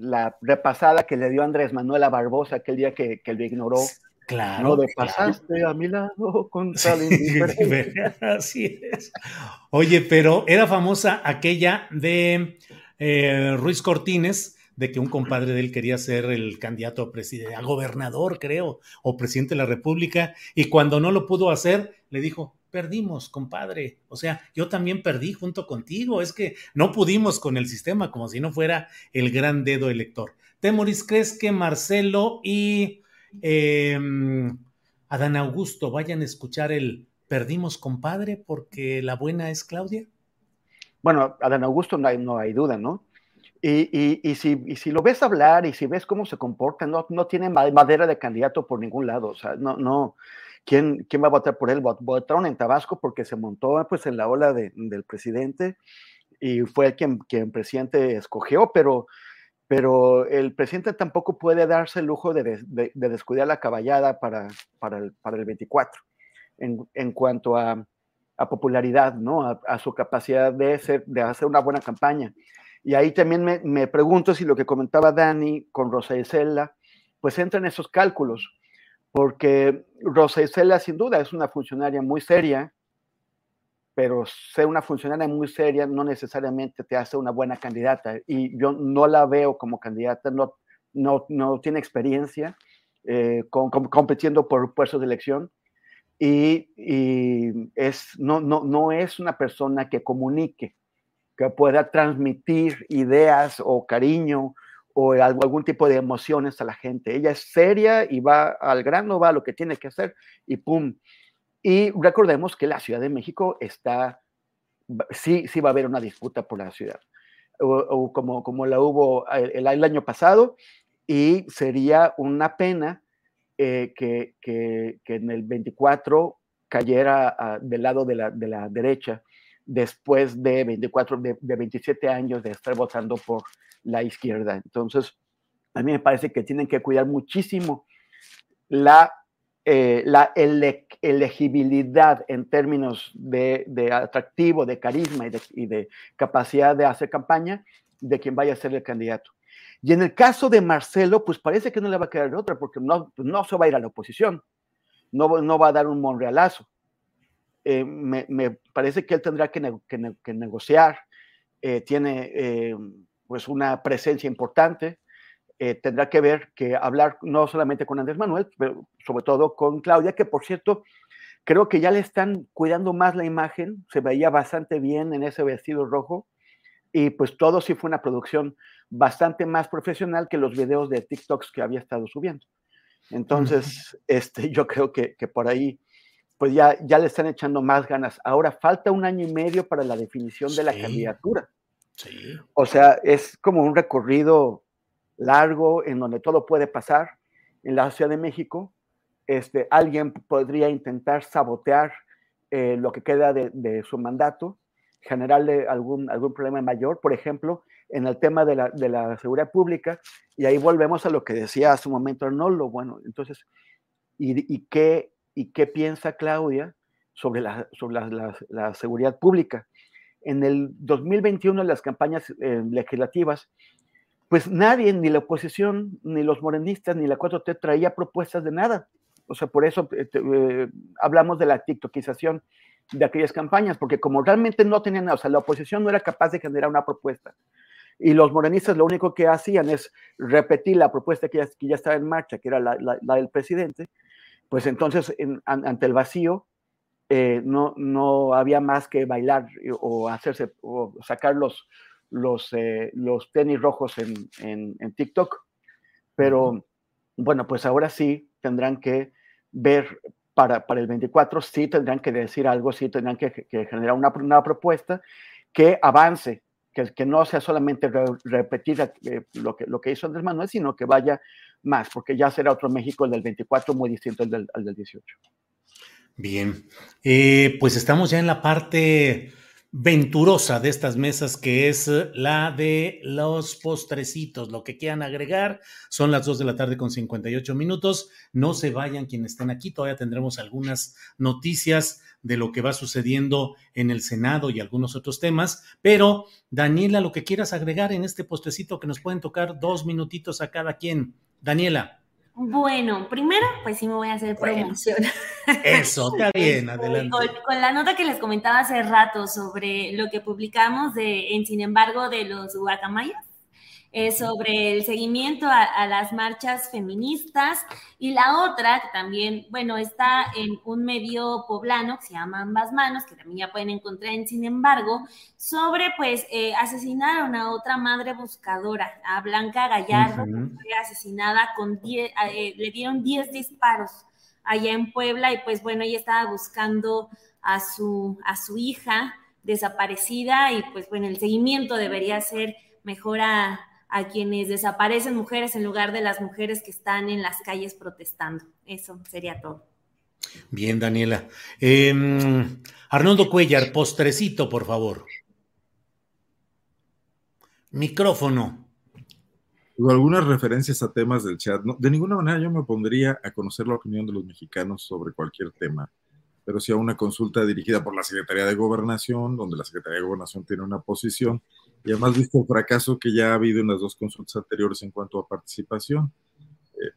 la repasada que le dio Andrés Manuel a Barbosa aquel día que, que lo ignoró. Claro. No de pasaste a mi lado con tal [LAUGHS] Así es. Oye, pero era famosa aquella de eh, Ruiz Cortines de que un compadre de él quería ser el candidato a, gobernador, creo, o presidente de la República, y cuando no lo pudo hacer, le dijo, perdimos, compadre. O sea, yo también perdí junto contigo. Es que no pudimos con el sistema, como si no fuera el gran dedo elector. Temoris, ¿crees que Marcelo y em, Adán Augusto vayan a escuchar el perdimos, compadre, porque la buena es Claudia? Bueno, Adán Augusto no hay, no hay duda, ¿no? Y, y, si, y, si, lo ves hablar y si ves cómo se comporta, no, no tiene madera de candidato por ningún lado. O sea, no, no. ¿Quién, quién va a votar por él? Votaron en Tabasco porque se montó pues, en la ola de, del presidente y fue quien, quien presidente escogió, pero, pero el presidente tampoco puede darse el lujo de, de, de descuidar la caballada para, para, el, para el 24 en, en cuanto a, a popularidad, ¿no? A, a, su capacidad de, ser, de hacer una buena campaña. Y ahí también me, pregunto si lo que comentaba Dani con Rosa Isela, pues entra en esos cálculos, porque Rosa Isela sin duda es una funcionaria muy seria, pero ser una funcionaria muy seria no necesariamente te hace una buena candidata. Y yo no la veo como candidata, no, no, no tiene experiencia eh, compitiendo por puestos de elección. Y, y, es, no, no, no es una persona que comunique que pueda transmitir ideas o cariño o algún tipo de emociones a la gente. Ella es seria y va al grano, va a lo que tiene que hacer y pum. Y recordemos que la Ciudad de México está, sí, sí va a haber una disputa por la ciudad, o, como, como la hubo el, año pasado, y sería una pena eh, que, que, que, en el 24 cayera ah, del lado de la, de la derecha después de 24, de, 27 años de estar votando por la izquierda. Entonces, a mí me parece que tienen que cuidar muchísimo la, eh, la elegibilidad en términos de, de, atractivo, de carisma y de, y de capacidad de hacer campaña de quien vaya a ser el candidato. Y en el caso de Marcelo, pues parece que no le va a quedar otra, porque no, no se va a ir a la oposición, no, no va a dar un monrealazo. Eh, me, parece que él tendrá que, negociar, eh, tiene eh, pues una presencia importante, tendrá que ver que hablar no solamente con Andrés Manuel, pero sobre todo con Claudia, que por cierto, creo que ya le están cuidando más la imagen, se veía bastante bien en ese vestido rojo, y pues todo sí fue una producción bastante más profesional que los videos de TikToks que había estado subiendo. Entonces, este, yo creo que, que por ahí pues ya, ya le están echando más ganas. Ahora falta un año y medio para la definición de la candidatura. Sí. O sea, es como un recorrido largo en donde todo puede pasar. En la Ciudad de México, este, alguien podría intentar sabotear eh, lo que queda de, su mandato, generarle algún, algún problema mayor, por ejemplo, en el tema de la, de la seguridad pública, y ahí volvemos a lo que decía hace un momento Arnoldo, bueno, entonces, ¿y, y qué, y qué piensa Claudia sobre la, seguridad pública. En el 2021, en las campañas eh, legislativas, pues nadie, ni la oposición, ni los morenistas, ni la 4T traía propuestas de nada. O sea, por eso eh, eh, hablamos de la tiktokización. de aquellas campañas, porque como realmente no tenían, o sea, la oposición no era capaz de generar una propuesta. Y los morenistas lo único que hacían es repetir la propuesta que ya, que estaba en marcha, que era la, del presidente, pues entonces ante el vacío eh, no, no había más que bailar o hacerse o sacar los, los, eh, los tenis rojos en, en, en, TikTok. Pero bueno, pues ahora sí tendrán que ver para, para el 24, sí tendrán que decir algo, sí tendrán que, que generar una, una propuesta que avance que, que no sea solamente repetir eh, lo, que, lo que hizo Andrés Manuel, sino que vaya más, porque ya será otro México el del 24 muy distinto al del, al del 18. Bien, eh, pues estamos ya en la parte venturosa de estas mesas, que es la de los postrecitos. Lo que quieran agregar son las 2 de la tarde con 58 minutos. No se vayan quienes estén aquí, todavía tendremos algunas noticias de lo que va sucediendo en el Senado y algunos otros temas. Pero, Daniela, lo que quieras agregar en este postrecito que nos pueden tocar dos minutitos a cada quien. Daniela. Bueno, primero, pues sí me voy a hacer promoción. Eso, está [LAUGHS] bien, adelante. Con, la nota que les comentaba hace rato sobre lo que publicamos de, en sin embargo, de los guacamayas, eh, sobre el seguimiento a, las marchas feministas. Y la otra que también, bueno, está en un medio poblano que se llama Ambas Manos, que también ya pueden encontrar en Sin embargo, sobre pues eh, asesinaron a otra madre buscadora, a Blanca Gallardo, que fue asesinada con 10, eh, le dieron 10 disparos allá en Puebla. Y pues bueno, ella estaba buscando a su, a su hija desaparecida. Y pues bueno, el seguimiento debería ser mejor a, a quienes desaparecen mujeres en lugar de las mujeres que están en las calles protestando. Eso sería todo. Bien, Daniela. Em, Arnoldo Cuellar, postrecito, por favor. Micrófono. Algunas referencias a temas del chat. de ninguna manera yo me opondría a conocer la opinión de los mexicanos sobre cualquier tema, pero sí a una consulta dirigida por la Secretaría de Gobernación, donde la Secretaría de Gobernación tiene una posición y además visto el fracaso que ya ha habido en las dos consultas anteriores en cuanto a participación, eh,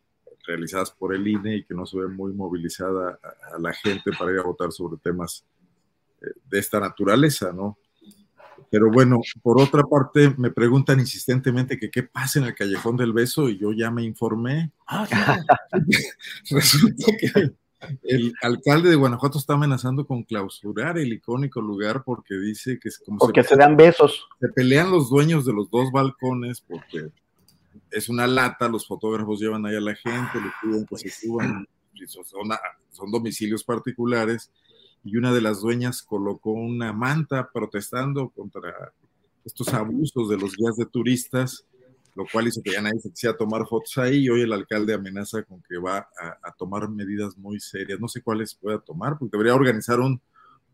realizadas por el INE y que no se ve muy movilizada a, la gente para ir a votar sobre temas eh, de esta naturaleza, ¿no? Pero bueno, por otra parte, me preguntan insistentemente que qué pasa en el Callejón del Beso y yo ya me informé. Ah, [LAUGHS] Resulta que el alcalde de Guanajuato está amenazando con clausurar el icónico lugar porque dice que es como porque se, dan besos. Se pelean los dueños de los dos balcones porque es una lata, los fotógrafos llevan ahí a la gente, le piden que se suban, son, son domicilios particulares y una de las dueñas colocó una manta protestando contra estos abusos de los guías de turistas lo cual hizo que ya nadie se quisiera tomar fotos ahí y hoy el alcalde amenaza con que va a, tomar medidas muy serias. No sé cuáles pueda tomar, porque debería organizar un,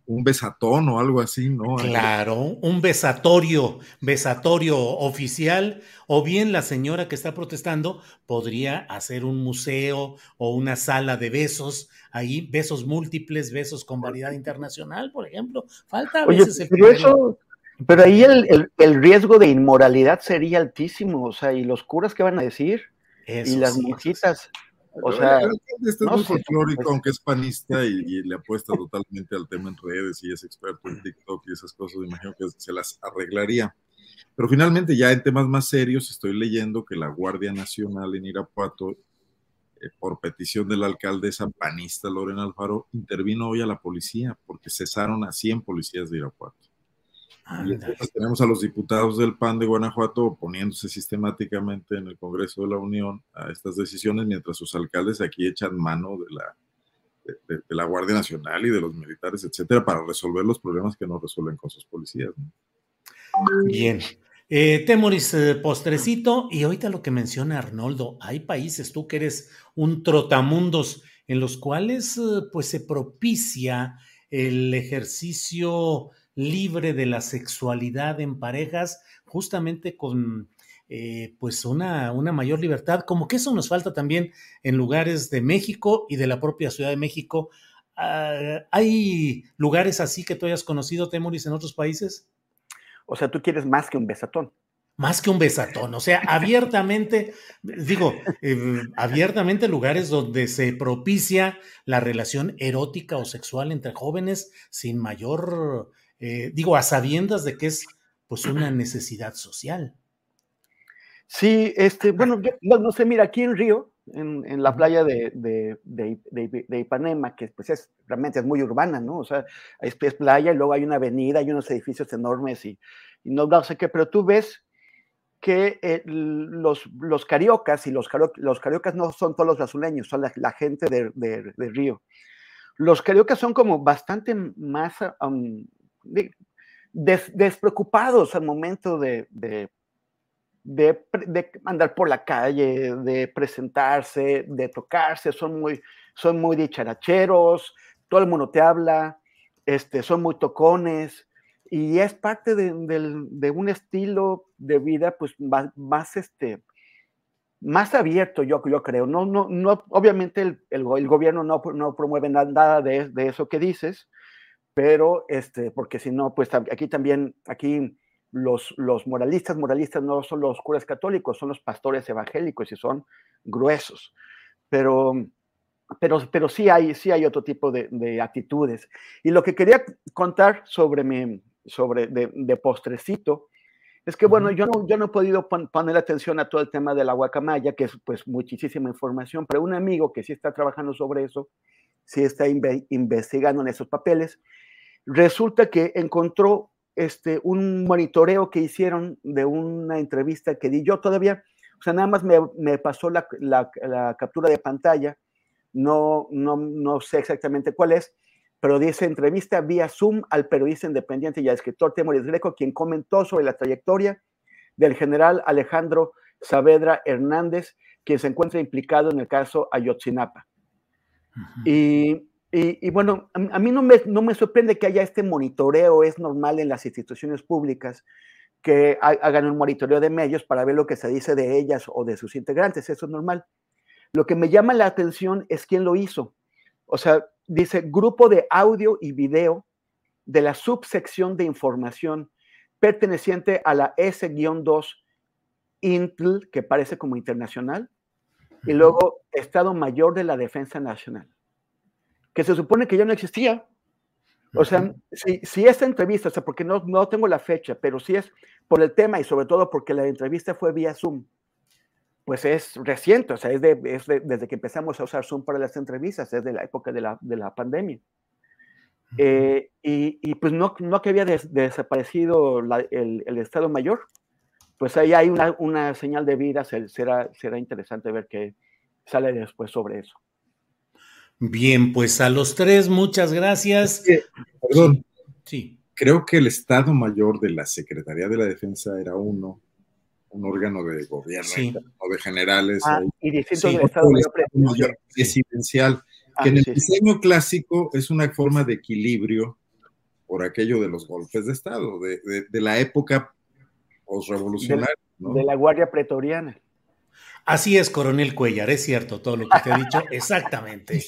un besatón o algo así, ¿no? Claro, un besatorio, besatorio oficial, o bien la señora que está protestando podría hacer un museo o una sala de besos, ahí besos múltiples, besos con variedad internacional, por ejemplo. Falta a veces el pero eso, pero ahí el, el, riesgo de inmoralidad sería altísimo, o sea, y los curas qué van a decir, y las monjitas. O sea, este es muy folclórico, aunque es panista y, le apuesta [LAUGHS] totalmente al tema en redes y es experto en TikTok y esas cosas, imagino que se las arreglaría. Pero finalmente, ya en temas más serios, estoy leyendo que la Guardia Nacional en Irapuato, eh, por petición de la alcaldesa panista Lorena Alfaro, intervino hoy a la policía porque cesaron a 100 policías de Irapuato tenemos a los diputados del PAN de Guanajuato oponiéndose sistemáticamente en el Congreso de la Unión a estas decisiones, mientras sus alcaldes aquí echan mano de la, de, la Guardia Nacional y de los militares, etcétera, para resolver los problemas que no resuelven con sus policías. Bien. Eh, Temoris, eh, postrecito, y ahorita lo que menciona Arnoldo, hay países, tú que eres un trotamundos, en los cuales eh, pues se propicia el ejercicio libre de la sexualidad en parejas, justamente con eh, pues una, una, mayor libertad, como que eso nos falta también en lugares de México y de la propia Ciudad de México. Ah, ¿Hay lugares así que tú hayas conocido, Temoris, en otros países? O sea, tú quieres más que un besatón. más que un besatón, o sea, abiertamente, digo, eh, abiertamente lugares donde se propicia la relación erótica o sexual entre jóvenes sin mayor, eh, digo, a sabiendas de que es pues una necesidad social. Sí, este, bueno, no, sé, mira, aquí en Río, en, la playa de, de, Ipanema, que pues es, realmente es muy urbana, ¿no? O sea, es, es playa y luego hay una avenida, hay unos edificios enormes y, no, no sé qué, pero tú ves que eh, los, los cariocas, y los, los cariocas no son todos los azuleños, son la, gente de, Río. Los cariocas son como bastante más despreocupados al momento de, de, andar por la calle, de presentarse, de tocarse, son muy, son muy dicharacheros, todo el mundo te habla, este, son muy tocones, y es parte de, un estilo de vida pues más, este, más abierto, yo, yo creo. No, no, no, obviamente el, gobierno no, no, promueve nada de, de, eso que dices, pero este, porque si no, pues aquí también, aquí los, los moralistas, moralistas no son los curas católicos, son los pastores evangélicos y son gruesos. Pero, pero, pero sí, hay, sí hay otro tipo de, actitudes. Y lo que quería contar sobre, mi, sobre de, postrecito es que, bueno, yo no, yo no he podido poner atención a todo el tema de la guacamaya, que es pues muchísima información, pero un amigo que sí está trabajando sobre eso, sí está investigando en esos papeles, resulta que encontró este, un monitoreo que hicieron de una entrevista que di yo todavía, o sea, nada más me, pasó la, captura de pantalla, no, no, no sé exactamente cuál es, pero dice entrevista vía Zoom al periodista independiente y al escritor Temoris Greco, quien comentó sobre la trayectoria del general Alejandro Saavedra Hernández, quien se encuentra implicado en el caso Ayotzinapa. Y y, bueno, a, mí no me, no me, sorprende que haya este monitoreo, es normal en las instituciones públicas que hagan un monitoreo de medios para ver lo que se dice de ellas o de sus integrantes, eso es normal. Lo que me llama la atención es quién lo hizo. O sea, dice grupo de audio y video de la subsección de información perteneciente a la S-2 INTL, que parece como internacional, y luego Estado Mayor de la Defensa Nacional que se supone que ya no existía. O sea, si, si esta entrevista, o sea, porque no, no tengo la fecha, pero si es por el tema y sobre todo porque la entrevista fue vía Zoom, pues es reciente, o sea, es, de, es desde que empezamos a usar Zoom para las entrevistas, es de la época de la, de la pandemia. Eh, y, y, pues no, no que había desaparecido el, el, Estado Mayor, pues ahí hay una, una señal de vida, será, será interesante ver qué sale después sobre eso. Bien, pues a los tres, muchas gracias. perdón. Sí. Creo que el Estado Mayor de la Secretaría de la Defensa era uno, un órgano de gobierno o de generales. Ah, y distinto del Estado Mayor presidencial. que en el diseño clásico es una forma de equilibrio por aquello de los golpes de Estado, de, la época postrevolucionaria. De, de la Guardia Pretoriana. Así es, coronel Cuellar, es cierto todo lo que te he dicho, [LAUGHS] exactamente.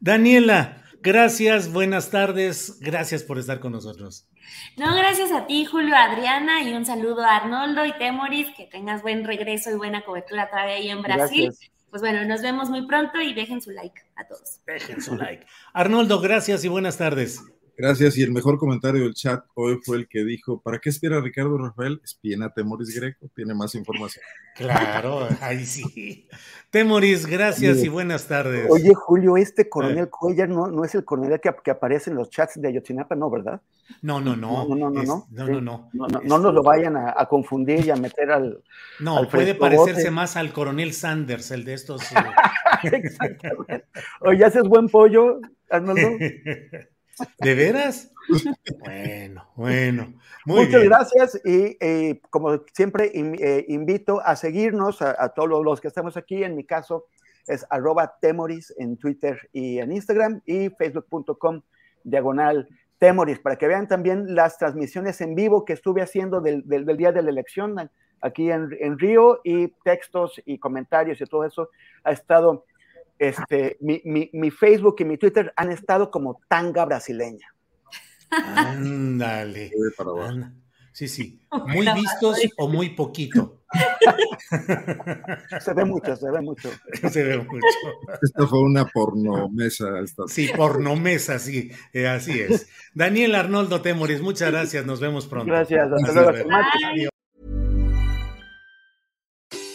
Daniela, gracias, buenas tardes, gracias por estar con nosotros. No, gracias a ti, Julio, Adriana, y un saludo a Arnoldo y Temoris, que tengas buen regreso y buena cobertura todavía ahí en Brasil. Pues bueno, nos vemos muy pronto y dejen su like a todos. Dejen su like. Arnoldo, gracias y buenas tardes. Gracias. Y el mejor comentario del chat hoy fue el que dijo: ¿Para qué espera Ricardo Rafael? Espien a Temoris Greco, tiene más información. Claro, [LAUGHS] ahí sí. Temoris, gracias y buenas tardes. Oye, Julio, este coronel Cuellar no, no es el coronel que, que, aparece en los chats de Ayotzinapa, ¿no, verdad? No, no, no. No, no, no. no, no, no, no, nos lo vayan a, confundir y a meter al. No, puede parecerse más al coronel Sanders, el de estos. [LAUGHS] Exactamente. Oye, ¿haces buen pollo, Arnoldo? [LAUGHS] ¿De veras? Bueno, bueno. Muchas gracias y eh, como siempre eh, invito a seguirnos a, todos los que estamos aquí. En mi caso es arroba temoris en Twitter y en Instagram y facebook.com diagonal temoris para que vean también las transmisiones en vivo que estuve haciendo del, día de la elección aquí en, en Río y textos y comentarios y todo eso ha estado este, mi, Facebook y mi Twitter han estado como tanga brasileña. Ándale. sí, sí. Muy vistos o muy poquito. se ve mucho, se ve mucho. Se ve mucho. Esta fue una pornomesa. Esta. Sí, pornomesa, sí, eh, así es. Daniel Arnoldo Temoris, muchas gracias, nos vemos pronto. Gracias, hasta luego.